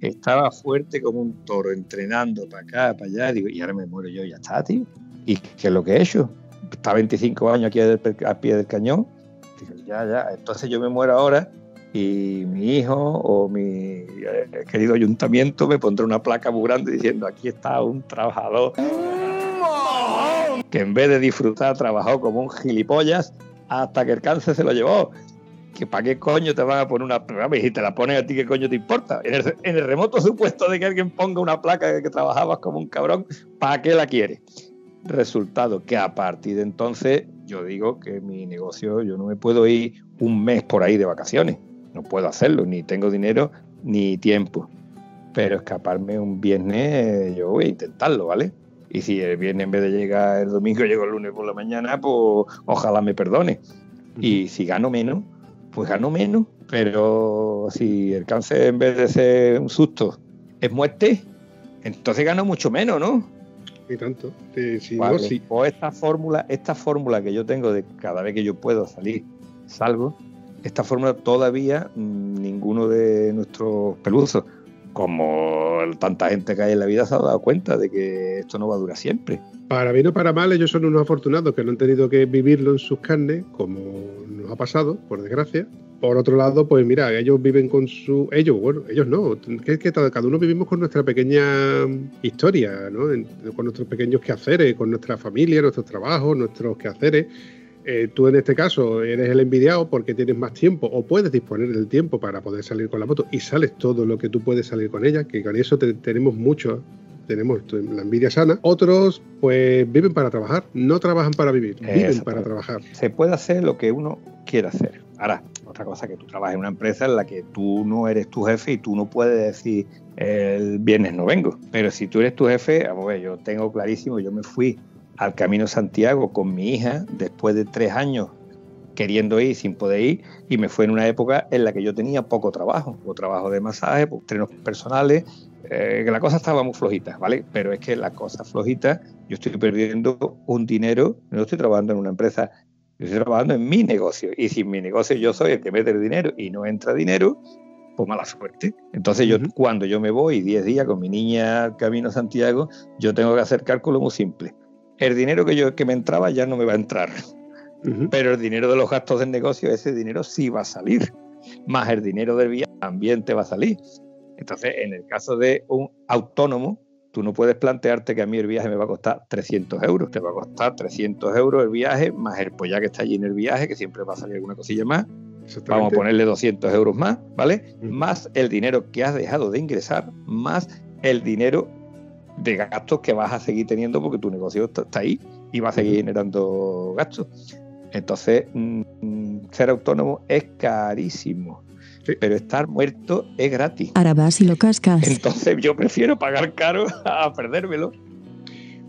Estaba fuerte como un toro, entrenando para acá, para allá. Digo, y ahora me muero yo, ya está, tío. ¿Y qué es lo que he hecho? Está 25 años aquí al pie del cañón. Digo, ya, ya. Entonces yo me muero ahora y mi hijo o mi eh, querido ayuntamiento me pondrá una placa muy grande diciendo aquí está un trabajador que en vez de disfrutar trabajó como un gilipollas hasta que el cáncer se lo llevó. Que para qué coño te van a poner una placa y te la ponen a ti, ¿qué coño te importa? En el, remoto supuesto de que alguien ponga una placa de que trabajabas como un cabrón, ¿para qué la quiere? Resultado que a partir de entonces yo digo que mi negocio, yo no me puedo ir un mes por ahí de vacaciones no puedo hacerlo, ni tengo dinero ni tiempo. Pero escaparme un viernes, yo voy a intentarlo, ¿vale? Y si el viernes en vez de llegar el domingo llego el lunes por la mañana, pues ojalá me perdone. Y si gano menos, pues gano menos. Pero si el cáncer en vez de ser un susto es muerte, entonces gano mucho menos, ¿no? Y tanto. si no, O esta fórmula, esta fórmula que yo tengo de cada vez que yo puedo salir, salgo, esta fórmula todavía mm, ninguno de nuestros peluzos, como tanta gente que hay en la vida, se ha dado cuenta de que esto no va a durar siempre. Para bien o para mal, ellos son unos afortunados que no han tenido que vivirlo en sus carnes, como nos ha pasado, por desgracia. Por otro lado, pues mira, ellos viven con su. Ellos, bueno, ellos no. Que, cada uno vivimos con nuestra pequeña historia, ¿no? con nuestros pequeños quehaceres, con nuestra familia, nuestros trabajos, nuestros quehaceres. Eh, tú en este caso eres el envidiado porque tienes más tiempo o puedes disponer del tiempo para poder salir con la moto y sales todo lo que tú puedes salir con ella, que con eso tenemos mucho, tenemos la envidia sana. Otros pues viven para trabajar, no trabajan para vivir, viven para trabajar. Se puede hacer lo que uno quiera hacer. Ahora, otra cosa que tú trabajas en una empresa en la que tú no eres tu jefe y tú no puedes decir el viernes no vengo. Pero si tú eres tu jefe, vamos a ver, yo tengo clarísimo, yo me fui al Camino Santiago con mi hija después de tres años queriendo ir sin poder ir y me fue en una época en la que yo tenía poco trabajo, o trabajo de masaje, trenos personales, eh, que la cosa estaba muy flojita, ¿vale? Pero es que la cosa flojita, yo estoy perdiendo un dinero, no estoy trabajando en una empresa, yo estoy trabajando en mi negocio y si en mi negocio yo soy el que mete el dinero y no entra dinero, pues mala suerte. Entonces yo cuando yo me voy 10 días con mi niña Camino Santiago, yo tengo que hacer cálculo muy simple el dinero que yo que me entraba ya no me va a entrar. Pero el dinero de los gastos del negocio, ese dinero sí va a salir. Más el dinero del viaje también te va a salir. Entonces, en el caso de un autónomo, tú no puedes plantearte que a mí el viaje me va a costar 300 euros. Te va a costar 300 euros el viaje, más el ya que está allí en el viaje, que siempre va a salir alguna cosilla más. Vamos a ponerle 200 euros más, ¿vale? Más el dinero que has dejado de ingresar, más el dinero de gastos que vas a seguir teniendo porque tu negocio está, ahí y va a seguir generando gastos. Entonces, mm, ser autónomo es carísimo. Pero estar muerto es gratis. Ahora vas y lo cascas. Entonces yo prefiero pagar caro a perdérmelo.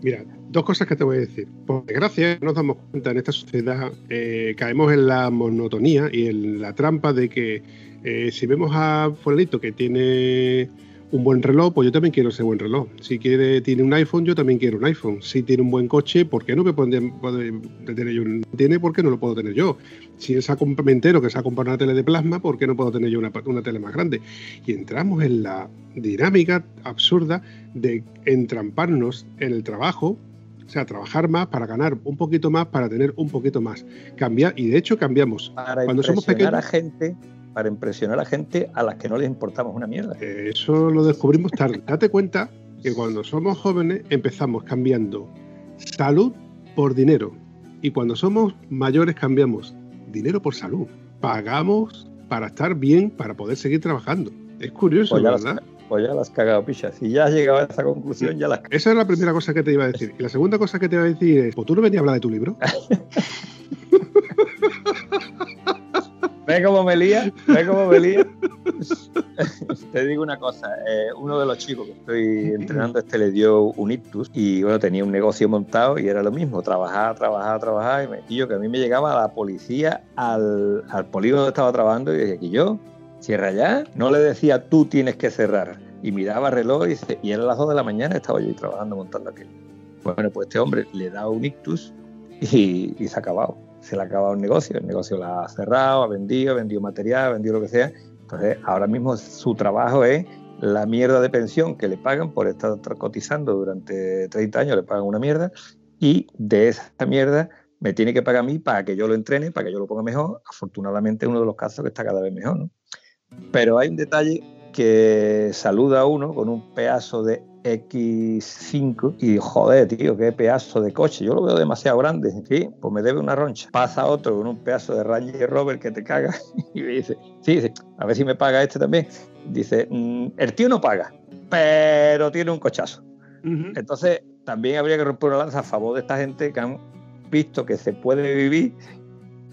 Mira, dos cosas que te voy a decir. Por desgracia, nos damos cuenta en esta sociedad, eh, caemos en la monotonía y en la trampa de que eh, si vemos a Fulanito que tiene un buen reloj, pues yo también quiero ese buen reloj. Si quiere, tiene un iPhone, yo también quiero un iPhone. Si tiene un buen coche, ¿por qué no me puede, tener yo un tiene? ¿Por qué no lo puedo tener yo? Si es complementero que se ha comprado una tele de plasma, ¿por qué no puedo tener yo una, una tele más grande? Y entramos en la dinámica absurda de entramparnos en el trabajo, o sea, trabajar más para ganar un poquito más, para tener un poquito más. Cambiar, y de hecho cambiamos. Cuando somos pequeños. A gente para impresionar a gente a las que no les importamos una mierda. Eso lo descubrimos tarde. Date cuenta que cuando somos jóvenes empezamos cambiando salud por dinero. Y cuando somos mayores cambiamos dinero por salud. Pagamos para estar bien, para poder seguir trabajando. Es curioso, pues ¿verdad? Las, pues ya las cagado, picha. Si ya has llegado a esa conclusión, ya las Esa es la primera cosa que te iba a decir. Y la segunda cosa que te iba a decir es, ¿pues tú no venías a hablar de tu libro? ¿Ve cómo me lía? ¿Ve cómo me lía? Te digo una cosa, eh, uno de los chicos que estoy entrenando este le dio un ictus y bueno, tenía un negocio montado y era lo mismo, trabajar, trabajar, trabajar y, me, yo que a mí me llegaba la policía al, al polígono donde estaba trabajando y dije, que yo, cierra ya. No le decía, tú tienes que cerrar. Y miraba el reloj y, dice, y era las 2 de la mañana, estaba yo ahí trabajando montando aquello. Bueno, pues este hombre le da un ictus y se ha acabado. Se le ha acabado el negocio. El negocio lo ha cerrado, ha vendido, ha vendido material, ha vendido lo que sea. Entonces, ahora mismo su trabajo es la mierda de pensión que le pagan por estar cotizando durante 30 años, le pagan una mierda, y de esa mierda me tiene que pagar a mí para que yo lo entrene, para que yo lo ponga mejor. Afortunadamente, uno de los casos que está cada vez mejor. Pero hay un detalle que saluda a uno con un pedazo de X5 y joder, tío, qué pedazo de coche. Yo lo veo demasiado grande, ¿sí? Pues me debe una roncha. Pasa otro con un pedazo de Ranger Rover que te caga y me dice, sí, dice, a ver si me paga este también. Dice, mm, el tío no paga, pero tiene un cochazo. Entonces, también habría que romper una lanza a favor de esta gente que han visto que se puede vivir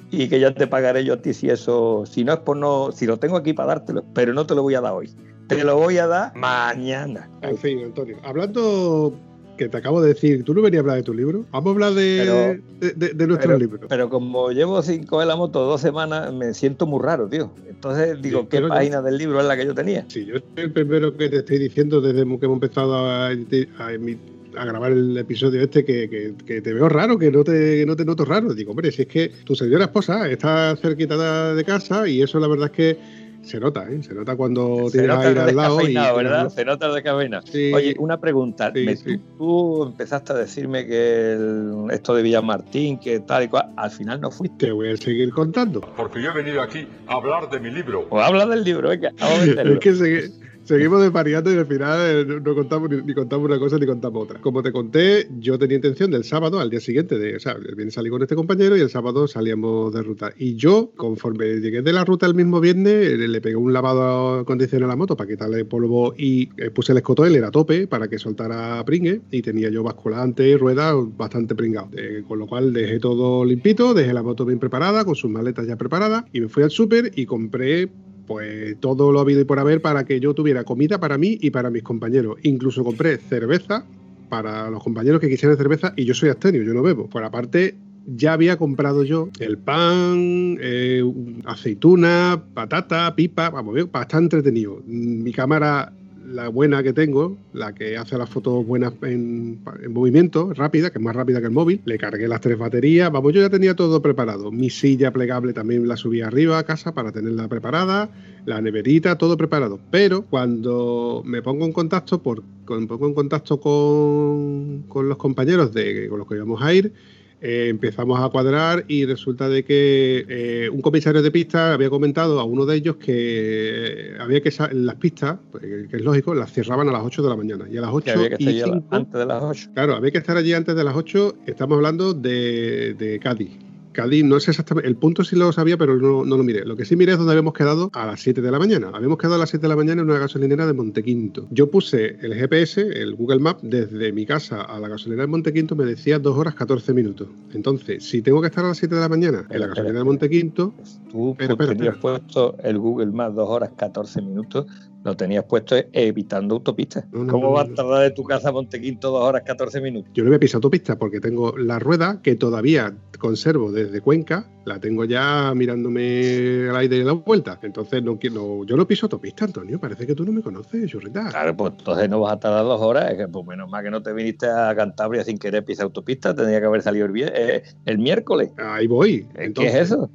y que ya te pagaré yo a ti si eso, si no es por no, si lo tengo aquí para dártelo, pero no te lo voy a dar hoy. Te lo voy a dar mañana. En fin, Antonio, hablando que te acabo de decir, tú no venías a hablar de tu libro. Vamos a hablar de, pero, de, de, nuestro pero, libro. Pero como llevo sin coger la moto dos semanas, me siento muy raro, tío. Entonces digo, Sí, ¿qué página del libro es la que yo tenía? Sí, yo soy el primero que te estoy diciendo desde que hemos empezado a, a, emi- a grabar el episodio este que, que- que te veo raro, que no te, que no te noto raro. Digo, hombre, si es que tu señora esposa está cerquita de casa y eso la verdad es que se nota, ¿eh? Se nota cuando Se tienes aire al lado. y- ¿verdad? Se nota el descafeinado. Sí. Oye, una pregunta. Sí, Me- sí. tú, empezaste a decirme que el- esto de Villamartín, que tal y cual, al final no fuiste. Te voy a seguir contando. Porque yo he venido aquí a hablar de mi libro. Pues habla del libro, venga, vamos a meterlo. Es que segui- seguimos desvariando y al final eh, no, contamos ni, contamos una cosa ni contamos otra. Como te conté, yo tenía intención del sábado al día siguiente, de, o sea, el viernes salí con este compañero y el sábado salíamos de ruta. Y yo, conforme llegué de la ruta el mismo viernes, eh, le pegué un lavado a condición a la moto para quitarle polvo y eh, puse el escotoiler a tope para que soltara pringue y tenía yo basculante y ruedas bastante pringado. Con lo cual dejé todo limpito, dejé la moto bien preparada, con sus maletas ya preparadas y me fui al súper y compré pues todo lo habido y por haber para que yo tuviera comida para mí y para mis compañeros. Incluso compré cerveza para los compañeros que quisieran cerveza y yo soy abstemio, yo no bebo. Por aparte, ya había comprado yo el pan, eh, aceituna, patata, pipa, vamos, estar entretenido. Mi cámara, la buena que tengo, la que hace las fotos buenas en, en movimiento, rápida, que es más rápida que el móvil, le cargué las tres baterías, vamos, yo ya tenía todo preparado. Mi silla plegable también la subí arriba a casa para tenerla preparada, la neverita, todo preparado. Pero cuando me pongo en contacto, por, con- pongo en contacto con, con los compañeros de, con los que íbamos a ir, eh, empezamos a cuadrar y resulta de que eh, un comisario de pista había comentado a uno de ellos que había que las pistas, pues, que es lógico, las cerraban a las 8 de la mañana. Y a las 8 Que había que y estar antes de las 8. Claro, había que estar allí antes de las 8. Estamos hablando de, de Cádiz. Cádiz, no sé exactamente, el punto sí lo sabía, pero no, no lo miré. Lo que sí miré es donde habíamos quedado a las 7 de la mañana. Habíamos quedado a las 7 de la mañana en una gasolinera de Montequinto. Yo puse el GPS, el Google Map, desde mi casa a la gasolinera de Montequinto me decía 2 horas 14 minutos. Entonces, si tengo que estar a las 7 de la mañana en la gasolinera de. Montequinto, Tú pues, espera, espera. puesto el Google Maps 2 horas 14 minutos, lo tenías puesto evitando autopistas. No, no, ¿Cómo no, vas a tardar de tu casa a Montequinto 2 horas 14 minutos? yo no voy a pisar autopista porque tengo la rueda que todavía conservo desde Cuenca, la tengo ya mirándome al aire y la vuelta. Entonces, no, quiero- yo no piso autopista, Antonio. Parece que tú no me conoces, churrita. Claro, pues entonces no vas a tardar dos horas. Es que, pues menos mal que no te viniste a Cantabria sin querer pisar autopista. Tendría que haber salido el, eh, el miércoles. Ahí voy. ¿Qué es eso?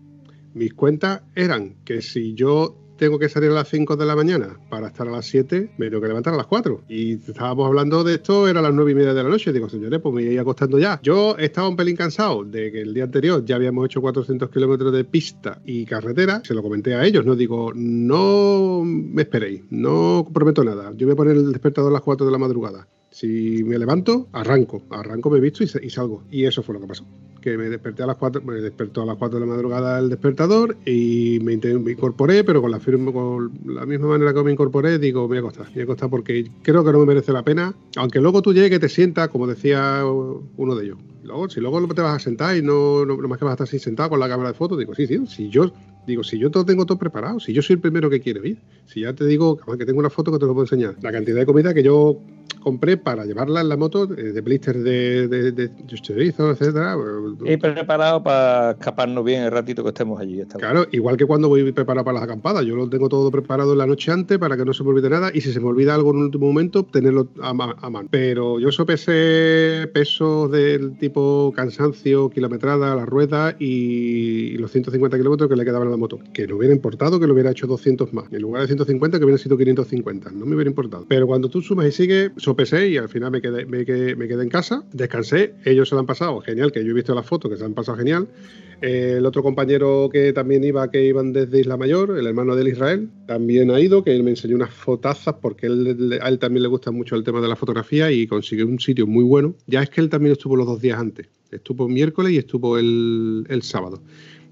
Mis cuentas eran que si yo tengo que salir a las 5 de la mañana para estar a las 7, me tengo que levantar a las 4. Y estábamos hablando de esto, era las 9 y media de la noche. Digo, señores, pues me voy acostando ya. Yo estaba un pelín cansado de que el día anterior ya habíamos hecho 400 kilómetros de pista y carretera. Se lo comenté a ellos, no digo, no me esperéis, no prometo nada. Yo voy a poner el despertador a las 4 de la madrugada. Si me levanto, arranco. Arranco, me visto y salgo. Y eso fue lo que pasó. Que me desperté a las 4, me despertó a las 4 de la madrugada el despertador y me, incorporé, pero con la, firme, con la misma manera que me incorporé, digo, me voy a acostar. Me voy a acostar porque creo que no me merece la pena. Aunque luego tú llegues, te sientas, como decía uno de ellos. Luego, si luego te vas a sentar y no, no, no más que vas a estar así sentado con la cámara de fotos, digo, sí, sí, si yo Digo, si yo todo tengo todo preparado, si yo soy el primero que quiere ir, si ya te digo que tengo una foto que te lo puedo enseñar, la cantidad de comida que yo compré para llevarla en la moto, eh, de blister de, de, de chorizo, etcétera. Y preparado para escaparnos bien el ratito que estemos allí. Claro, igual que cuando voy preparado para las acampadas, yo lo tengo todo preparado la noche antes para que no se me olvide nada y si se me olvida algo en un último momento, tenerlo a, mano. Pero yo sopesé pesos del tipo cansancio, kilometrada, la rueda y, los 150 kilómetros que le quedaban a la moto. Que lo hubiera importado, que lo hubiera hecho 200 más. En lugar de 150, que hubiera sido 550. No me hubiera importado. Pero cuando tú sumas y sigues, sopesé y al final me quedé, me quedé, me quedé en casa, descansé, ellos se lo han pasado genial, que yo he visto las fotos que se han pasado genial. el otro compañero que también iba, que iban desde Isla Mayor, el hermano del Israel, también ha ido, que él me enseñó unas fotazas porque él, a él también le gusta mucho el tema de la fotografía y consiguió un sitio muy bueno. Ya es que él también estuvo los dos días antes. Estuvo miércoles y estuvo el sábado.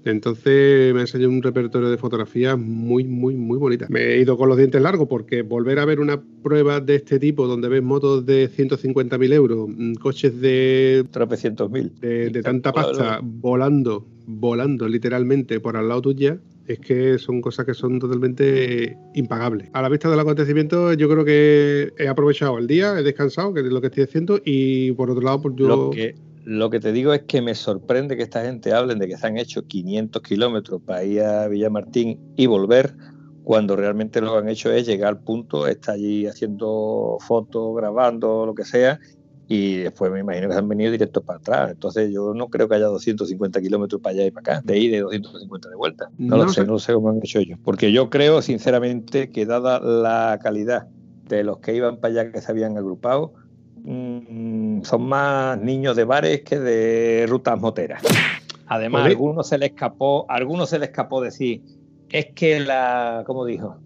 Entonces me enseñó un repertorio de fotografías muy, muy, muy bonita. Me he ido con los dientes largos porque volver a ver una prueba de este tipo donde ves motos de 150.000 euros, mm, coches de... Tropecientos mil. De, de tanta pasta volando, volando literalmente por al lado tuya, es que son cosas que son totalmente impagables. A la vista del acontecimiento, yo creo que he aprovechado el día, he descansado, que es lo que estoy haciendo, y por otro lado, pues yo... Lo que, lo que te digo es que me sorprende que esta gente hablen de que se han hecho 500 kilómetros para ir a Villamartín y volver, cuando realmente lo que han hecho es llegar al punto, está allí haciendo fotos, grabando, lo que sea, y después me imagino que se han venido directos para atrás. Entonces yo no creo que haya 250 kilómetros para allá y para acá, de ida y 250 de vuelta. No, lo sé, no sé cómo han hecho ellos. Porque yo creo, sinceramente, que dada la calidad de los que iban para allá que se habían agrupado, Mm, son más niños de bares que de rutas moteras. Además, a algunos se le escapó, a algunos se le escapó decir, es que la, ¿cómo dijo?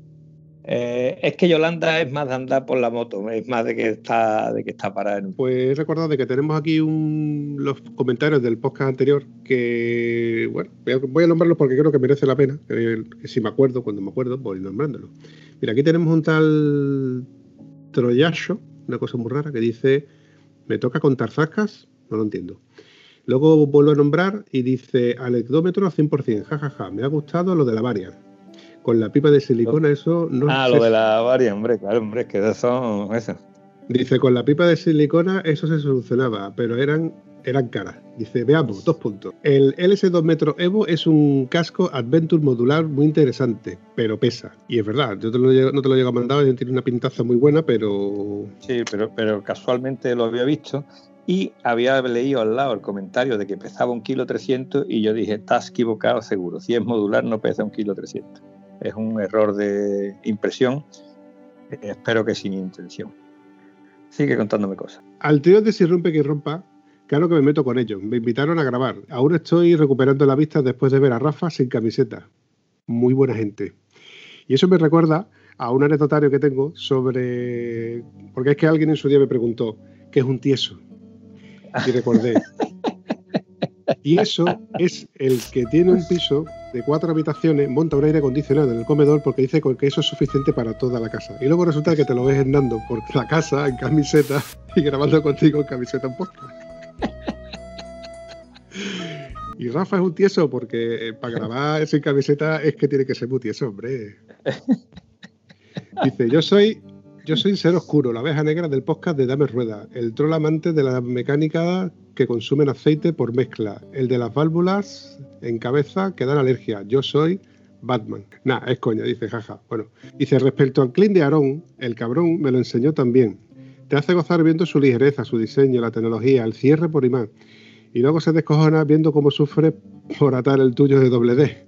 Eh, es que Yolanda es más de andar por la moto, es más de que está, de que está parada. Pues he recordado de que tenemos aquí los comentarios del podcast anterior que, bueno, voy a, nombrarlos porque creo que merece la pena, que, si me acuerdo, cuando me acuerdo, voy nombrándolo. Mira, aquí tenemos un tal Troyacho una cosa muy rara que dice, me toca contar zascas, no lo entiendo. Luego vuelvo a nombrar y dice, anecdómetro a 100%, jajaja, me ha gustado lo de la varia. Con la pipa de silicona eso no Ah, lo de la varia, hombre, claro, hombre, que son eso. Dice, con la pipa de silicona eso se solucionaba, pero eran eran caras. Dice, veamos, dos puntos. El LS2 Metro Evo es un casco Adventure modular muy interesante, pero pesa. Y es verdad, yo no te lo llego a mandar, tiene una pintaza muy buena, pero... Sí, pero, pero casualmente lo había visto y había leído al lado el comentario de que pesaba un kilo 300 y yo dije, estás equivocado seguro, si es modular no pesa un kilo 300. Es un error de impresión, eh, espero que sin intención. Sigue contándome cosas. Al trío de Si Rompe que Rompa Claro que me meto con ellos. Me invitaron a grabar. Aún estoy recuperando la vista después de ver a Rafa sin camiseta. Muy buena gente. Y eso me recuerda a un anecdotario que tengo sobre. Porque es que alguien en su día me preguntó, ¿qué es un tieso? Y recordé. Tieso es el que tiene un piso de cuatro habitaciones, monta un aire acondicionado en el comedor porque dice que eso es suficiente para toda la casa. Y luego resulta que te lo ves andando por la casa en camiseta y grabando contigo en camiseta en podcast. Y Rafa es un tieso porque eh, para grabar sin camiseta es que tiene que ser muy tieso, hombre. Dice, yo soy, yo soy Ser Oscuro, la abeja negra del podcast de Dame Rueda, el troll amante de la mecánica que consumen aceite por mezcla, el de las válvulas en cabeza que dan alergia. Yo soy Batman. Nah, es coña, dice, jaja. Bueno, dice, respecto al clean de Aarón, el cabrón me lo enseñó también. Te hace gozar viendo su ligereza, su diseño, la tecnología, el cierre por imán y luego se descojona viendo cómo sufre por atar el tuyo de doble D.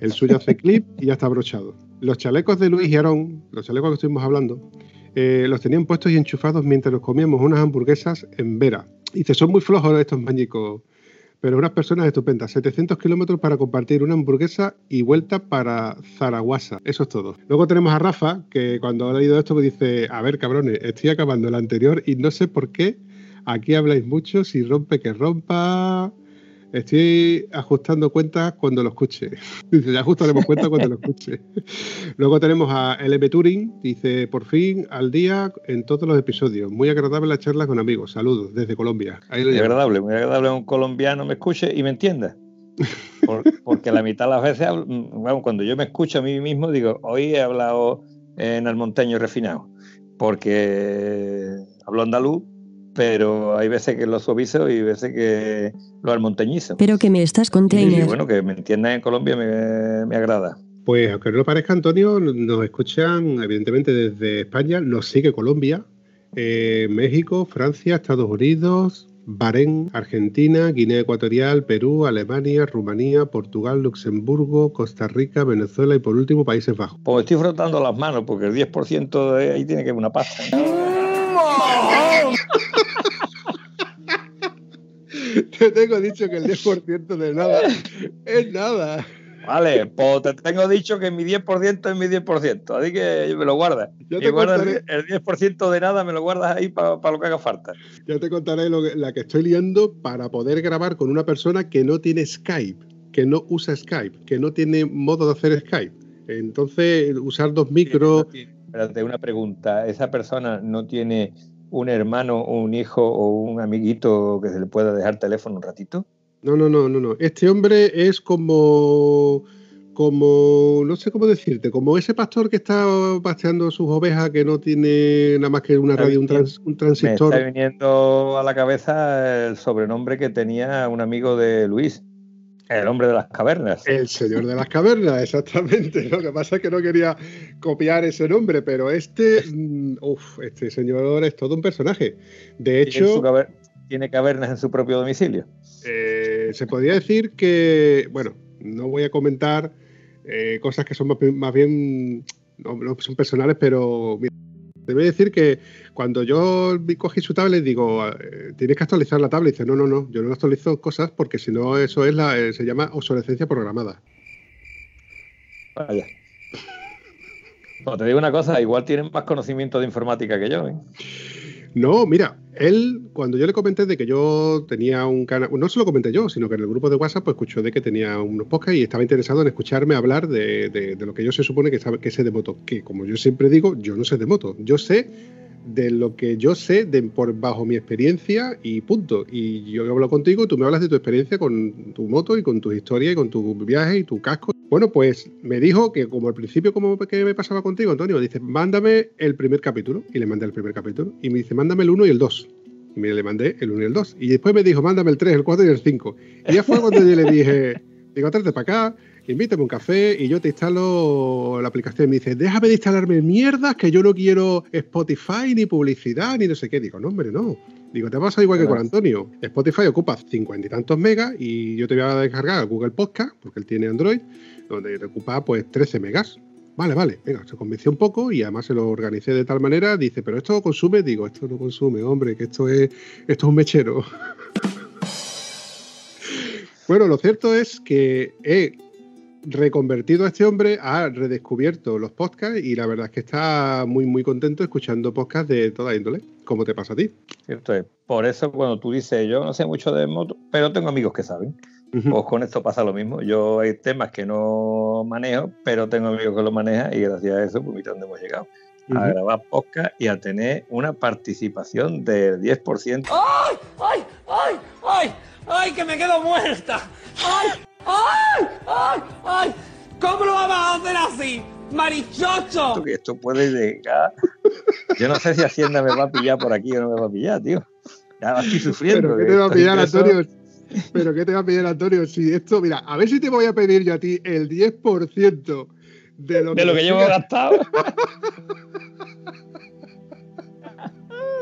El suyo hace clip y ya está abrochado. Los chalecos de Luis y Aarón, los chalecos que estuvimos hablando, eh, los tenían puestos y enchufados mientras nos comíamos unas hamburguesas en Vera. Y dice, son muy flojos estos mañicos, pero unas personas estupendas. 700 kilómetros para compartir una hamburguesa y vuelta para Zaragoza. Eso es todo. Luego tenemos a Rafa, que cuando ha leído esto me dice, a ver cabrones, estoy acabando el anterior y no sé por qué Aquí habláis mucho, si rompe que rompa. Estoy ajustando cuentas cuando lo escuche. Dice, ya ajustaremos cuentas cuando lo escuche. Luego tenemos a LB Turing, dice, por fin al día en todos los episodios. Muy agradable la charla con amigos. Saludos desde Colombia. muy agradable, muy agradable un colombiano me escuche y me entienda. Por- porque la mitad de las veces, bueno, cuando yo me escucho a mí mismo, digo, hoy he hablado en almonteño refinado, porque hablo andaluz, pero hay veces que lo suavizo y veces que lo almonteñizo. Pero que me estás Y container. bueno, que me entiendan en Colombia me, me agrada. Pues aunque no lo parezca, Antonio, nos escuchan evidentemente desde España, nos sigue Colombia, eh, México, Francia, Estados Unidos, Bahrein, Argentina, Guinea Ecuatorial, Perú, Alemania, Rumanía, Portugal, Luxemburgo, Costa Rica, Venezuela y por último Países Bajos. Pues estoy frotando las manos porque el 10% de ahí tiene que ser una pasta. Te tengo dicho que el 10% de nada es nada. Vale, pues te tengo dicho que mi 10% es mi 10%, así que me lo guardas. Yo Y te guardas contaré. el 10% de nada, me lo guardas ahí para lo que haga falta. Ya te contaré lo que- la que estoy liando para poder grabar con una persona que no tiene Skype, que no usa Skype, que no tiene modo de hacer Skype. Entonces, usar dos micros. Espérate, una pregunta. ¿Esa persona no tiene un hermano, un hijo o un amiguito que se le pueda dejar teléfono un ratito? No, no, no, no, no. Este hombre es como. Como. No sé cómo decirte. Como ese pastor que está pasteando sus ovejas que no tiene nada más que una radio, un, trans- un Me transistor. está viniendo a la cabeza el sobrenombre que tenía un amigo de Luis, el hombre de las cavernas. El señor de las cavernas, exactamente. Lo que pasa es que no quería copiar ese nombre, pero este, mm, uf, este señor es todo un personaje. De hecho, caver- tiene cavernas en su propio domicilio. eh, se podría decir que, bueno, no voy a comentar eh, cosas que son más, bien- más bien, no, no son personales, pero mira, te decir que cuando yo cogí su tablet, digo, eh, tienes que actualizar la tablet. Y dice, no, no, no, yo no actualizo cosas porque si no, eso es la, eh, se llama obsolescencia programada. Vaya. Bueno, te digo una cosa, igual tienen más conocimiento de informática que yo. ¿eh? No, mira, él, cuando yo le comenté de que yo tenía un canal, no se lo comenté yo, sino que en el grupo de WhatsApp pues escuchó de que tenía unos podcasts y estaba interesado en escucharme hablar de, de- de lo que yo se supone que, sabe, que sé de moto. Que como yo siempre digo, yo no sé de moto. Yo sé de lo que yo sé de, por bajo mi experiencia y punto. Y yo hablo contigo tú me hablas de tu experiencia con tu moto y con tu historia y con tu viaje y tu casco. Bueno, pues me dijo que como al principio como que me pasaba contigo, Antonio, dice, mándame el primer capítulo. Y le mandé el primer capítulo. Y me dice, mándame el 1 y el 2. Y me le mandé el 1 y el 2. Y después me dijo, mándame el 3, el 4 y el 5. Y ya fue cuando yo le dije, digo, tráete para acá, invítame un café y yo te instalo la aplicación. Y me dice, déjame de instalarme mierdas que yo no quiero Spotify ni publicidad ni no sé qué. Digo, no, hombre, no. Digo, te pasa igual que con Antonio. Spotify ocupa cincuenta y tantos megas y yo te voy a descargar Google Podcast, porque él tiene Android, donde te ocupa pues 13 megas. Vale, vale, venga, se convenció un poco y además se lo organicé de tal manera, dice, pero esto consume, digo, esto no consume, hombre, que esto es, esto es un mechero. bueno, lo cierto es que he reconvertido a este hombre, ha redescubierto los podcasts y la verdad es que está muy, muy contento escuchando podcasts de toda índole, como te pasa a ti. Cierto es. Por eso cuando tú dices, yo no sé mucho de moto, pero tengo amigos que saben. Pues con esto pasa lo mismo. Yo hay temas que no manejo, pero tengo amigos que lo manejan y gracias a eso, pues mira dónde hemos llegado. A grabar podcast y a tener una participación del 10%. ¡Ay! ¡Ay! ¡Ay! ¡Ay! ¡Ay! ¡Que me quedo muerta! ¡Ay! ¡Ay! ¡Ay! ¡Ay! ¿Cómo lo vamos a hacer así? ¡Marichocho! Que esto puede llegar. Yo no sé si Hacienda me va a pillar por aquí o no me va a pillar, tío. Ya estoy sufriendo. Pero ¿qué que te va a pillar, Antonio? Pero ¿qué te va a pillar, Antonio? Si esto, mira, a ver si te voy a pedir yo a ti el 10% de lo que, De lo que llevo gastado.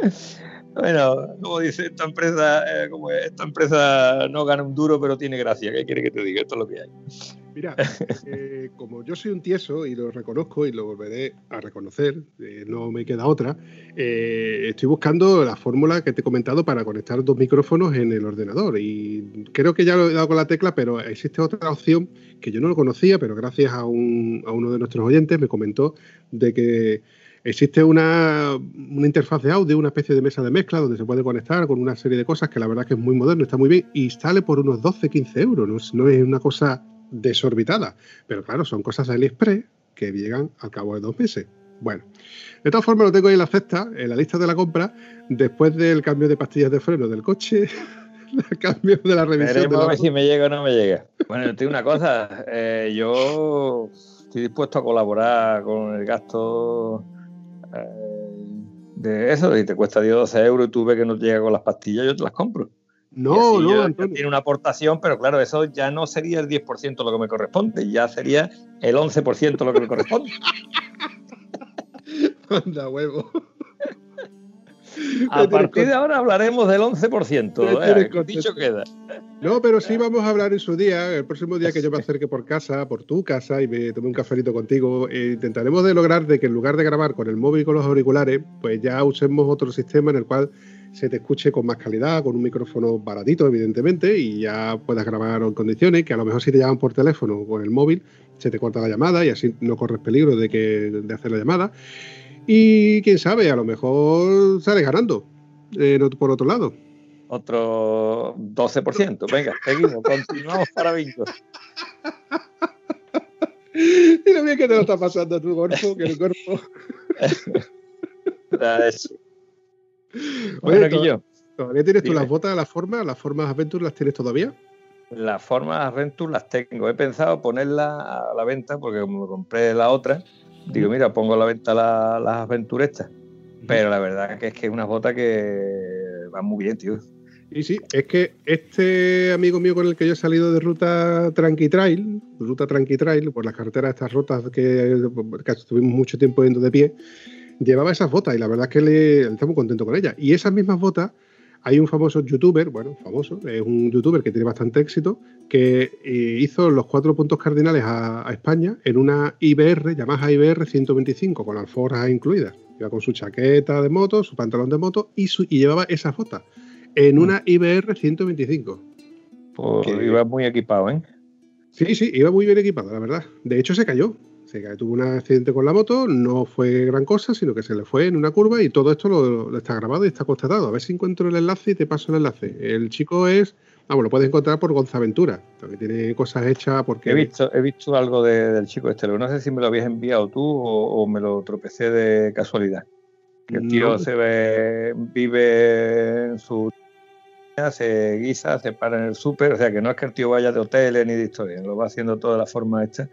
Bueno, como dice esta empresa, eh, como esta empresa no gana un duro, pero tiene gracia. ¿Qué quiere que te diga? Esto es lo que hay. Mira, eh, como yo soy un tieso y lo reconozco y lo volveré a reconocer, eh, no me queda otra, eh, estoy buscando la fórmula que te he comentado para conectar dos micrófonos en el ordenador y creo que ya lo he dado con la tecla, pero existe otra opción que yo no lo conocía, pero gracias a, un- a uno de nuestros oyentes me comentó de que existe una, una interfaz de audio, una especie de mesa de mezcla donde se puede conectar con una serie de cosas que la verdad que es muy moderno, está muy bien y sale por unos 12-15 euros, no es- no es una cosa desorbitada. Pero claro, son cosas AliExpress que llegan al cabo de dos meses. Bueno, de todas formas lo tengo ahí en la cesta, en la lista de la compra, después del cambio de pastillas de freno del coche, a cambio de la revisión. Veremos de la ver si me llega o no me llega. Bueno, te digo una cosa, eh, yo estoy dispuesto a colaborar con el gasto de eso, si te cuesta 10 12 euros y tú ves que no te llega con las pastillas, yo te las compro. Y No, no, yo-. Tiene una aportación, pero claro, eso ya no sería el 10% lo que me corresponde, ya sería el 11% lo que me corresponde. Anda, huevo. A partir de ahora hablaremos del 11%. Me eh, dicho queda. No, pero sí vamos a hablar en su día, el próximo día que yo me acerque por casa, por tu casa y me tome un cafelito contigo, eh, intentaremos de lograr de que en lugar de grabar con el móvil y con los auriculares, pues ya usemos otro sistema en el cual se te escuche con más calidad, con un micrófono baratito, evidentemente, y ya puedas grabar en condiciones, que a lo mejor si te llaman por teléfono o con el móvil, se te corta la llamada y así no corres peligro de, que, de hacer la llamada. Y quién sabe, a lo mejor sales ganando eh, por otro lado. Otro 12%. Venga, seguimos, continuamos para bingo. Y lo bien que te lo está pasando a tu cuerpo, que el cuerpo. Bueno, Guillo, ¿Todavía tienes tú Dime. las botas, las formas, las formas Adventure las tienes todavía? las formas Adventure las tengo. He pensado ponerlas a la venta porque como compré la otra, digo, mira, pongo a la venta la- las Adventure estas. Pero la verdad que es que es una bota que va muy bien, tío. Y sí, es que este amigo mío con el que yo he salido de ruta Tranqui Trail, ruta Tranqui Trail, por las carreteras estas rotas que, que estuvimos mucho tiempo yendo de pie, llevaba esas botas y la verdad es que le, está muy contento con ellas. Y esas mismas botas, hay un famoso youtuber, bueno, famoso, es un youtuber que tiene bastante éxito, que eh, hizo los cuatro puntos cardinales a, a España en una IBR, Yamaha IBR 125, con alforjas incluidas. Iba con su chaqueta de moto, su pantalón de moto y, su, y llevaba esas botas en una IBR 125. Pues Que- iba muy equipado, ¿eh? Sí, sí, iba muy bien equipado, la verdad. De hecho, se cayó. Cayó, tuvo un accidente con la moto, no fue gran cosa, sino que se le fue en una curva y todo esto lo, lo está grabado y está constatado. A ver si encuentro el enlace y te paso el enlace. El chico es, vamos, lo puedes encontrar por Gonzaventura, que tiene cosas hechas porque... He visto, he visto algo de- del chico este. No sé si me lo habías enviado tú o, o me lo tropecé de casualidad. Que el tío No. se ve, vive en su se guisa, se para en el súper, o sea que no es que el tío vaya de hoteles ni de historia, lo va haciendo toda la forma esta.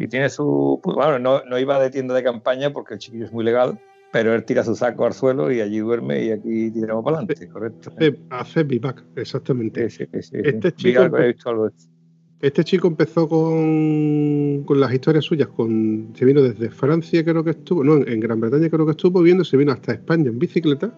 Y tiene su, pues, bueno, no, no iba de tienda de campaña porque el chiquillo es muy legal, pero él tira su saco al suelo y allí duerme y aquí tiramos para adelante, correcto. Hace, hace bivac, exactamente. Sí, sí, sí. Este chico, algo, algo. Este chico empezó con, con las historias suyas, con, se vino desde Francia, creo que estuvo, no, en, en Gran Bretaña creo que estuvo viendo, se vino hasta España en bicicleta,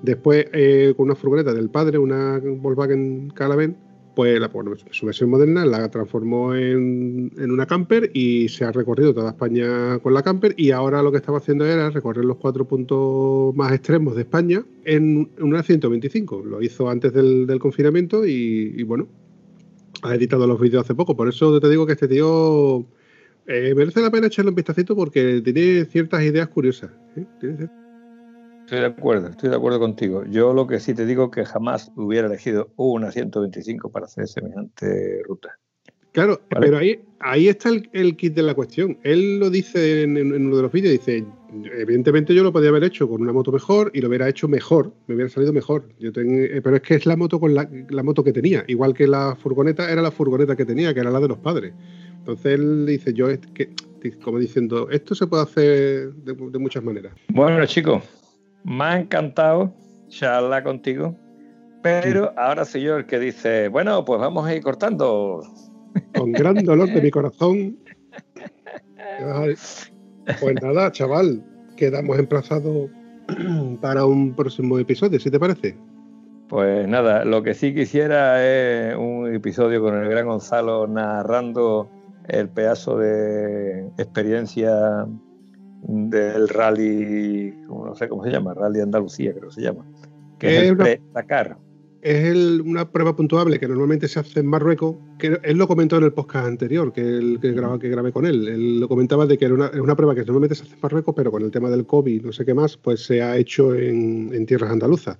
después eh, con una furgoneta del padre, una Volkswagen Calaven, pues bueno, su versión moderna la transformó en, en una camper y se ha recorrido toda España con la camper y ahora lo que estaba haciendo era recorrer los cuatro puntos más extremos de España en, en una 125. Lo hizo antes del, del confinamiento y, bueno, ha editado los vídeos hace poco. Por eso te digo que este tío eh, merece la pena echarle un vistacito porque tiene ciertas ideas curiosas. ¿eh? Estoy de acuerdo, estoy de acuerdo contigo. Yo lo que sí te digo que jamás hubiera elegido una 125 para hacer semejante ruta. Claro, Vale. pero ahí, ahí está el, el kit de la cuestión. Él lo dice en, uno de los vídeos, dice, evidentemente yo lo podía haber hecho con una moto mejor y lo hubiera hecho mejor, me hubiera salido mejor. Yo ten- eh, pero es que es la moto con la, la moto que tenía, igual que la furgoneta era la furgoneta que tenía, que era la de los padres. Entonces él dice, yo, es que, como diciendo, esto se puede hacer de, de muchas maneras. Bueno, chicos, me ha encantado charlar contigo, pero ahora soy yo el que dice, bueno, pues vamos a ir cortando. Con gran dolor de mi corazón. Pues nada, chaval, quedamos emplazados para un próximo episodio, si te parece. Pues nada, lo que sí quisiera es un episodio con el gran Gonzalo narrando el pedazo de experiencia del rally, no sé cómo se llama, Rally Andalucía creo que se llama, que es Es el una-. Es el- una prueba puntuable que normalmente se hace en Marruecos, que él lo comentó en el podcast anterior, que, el, que, grabé, que grabé con él. Él lo comentaba de que era una, es una prueba que normalmente se hace en Marruecos, pero con el tema del COVID, no sé qué más, pues se ha hecho en, en tierras andaluzas.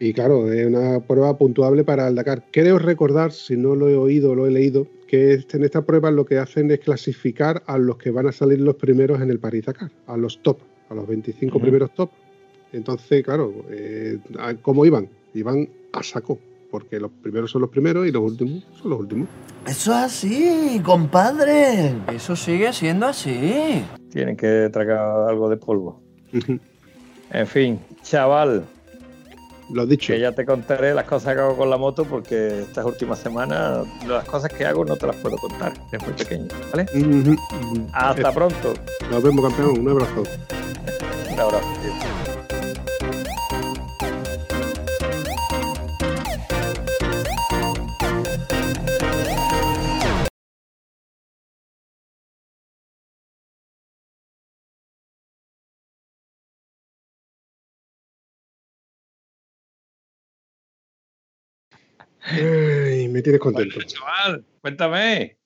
Y claro, es una prueba puntuable para el Dakar. Creo recordar, si no lo he oído o lo he leído, que en esta prueba lo que hacen es clasificar a los que van a salir los primeros en el París Dakar, a los top, a los 25 Ujú. primeros top. Entonces, claro, eh, ¿a- ¿cómo iban? y van a saco, porque los primeros son los primeros y los últimos son los últimos. Eso es así, compadre. Eso sigue siendo así. Tienen que tragar algo de polvo. En fin, chaval, Lo has dicho. que ya te contaré las cosas que hago con la moto porque estas últimas semanas las cosas que hago no te las puedo contar. Es muy pequeño, ¿vale? Hasta pronto. Nos vemos, campeón. Un abrazo. Un abrazo. Ay, me tienes contento. Chaval, cuéntame.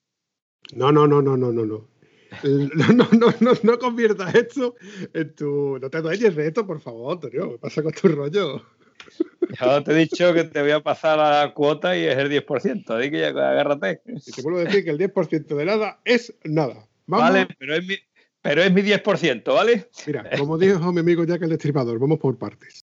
No, no, no, no, no, no, No, no, no, no, no conviertas esto en tu. No te dueñes de esto, por favor, Antonio. ¿Qué pasa con tu rollo? Yo te he dicho que te voy a pasar la cuota y es el 10%, así que ya agárrate. Y te vuelvo a decir que el 10% de nada es nada. Vamos, Vale, pero es mi, pero es mi 10%, ¿vale? mira, como dijo mi amigo Jack el Destripador, vamos por partes.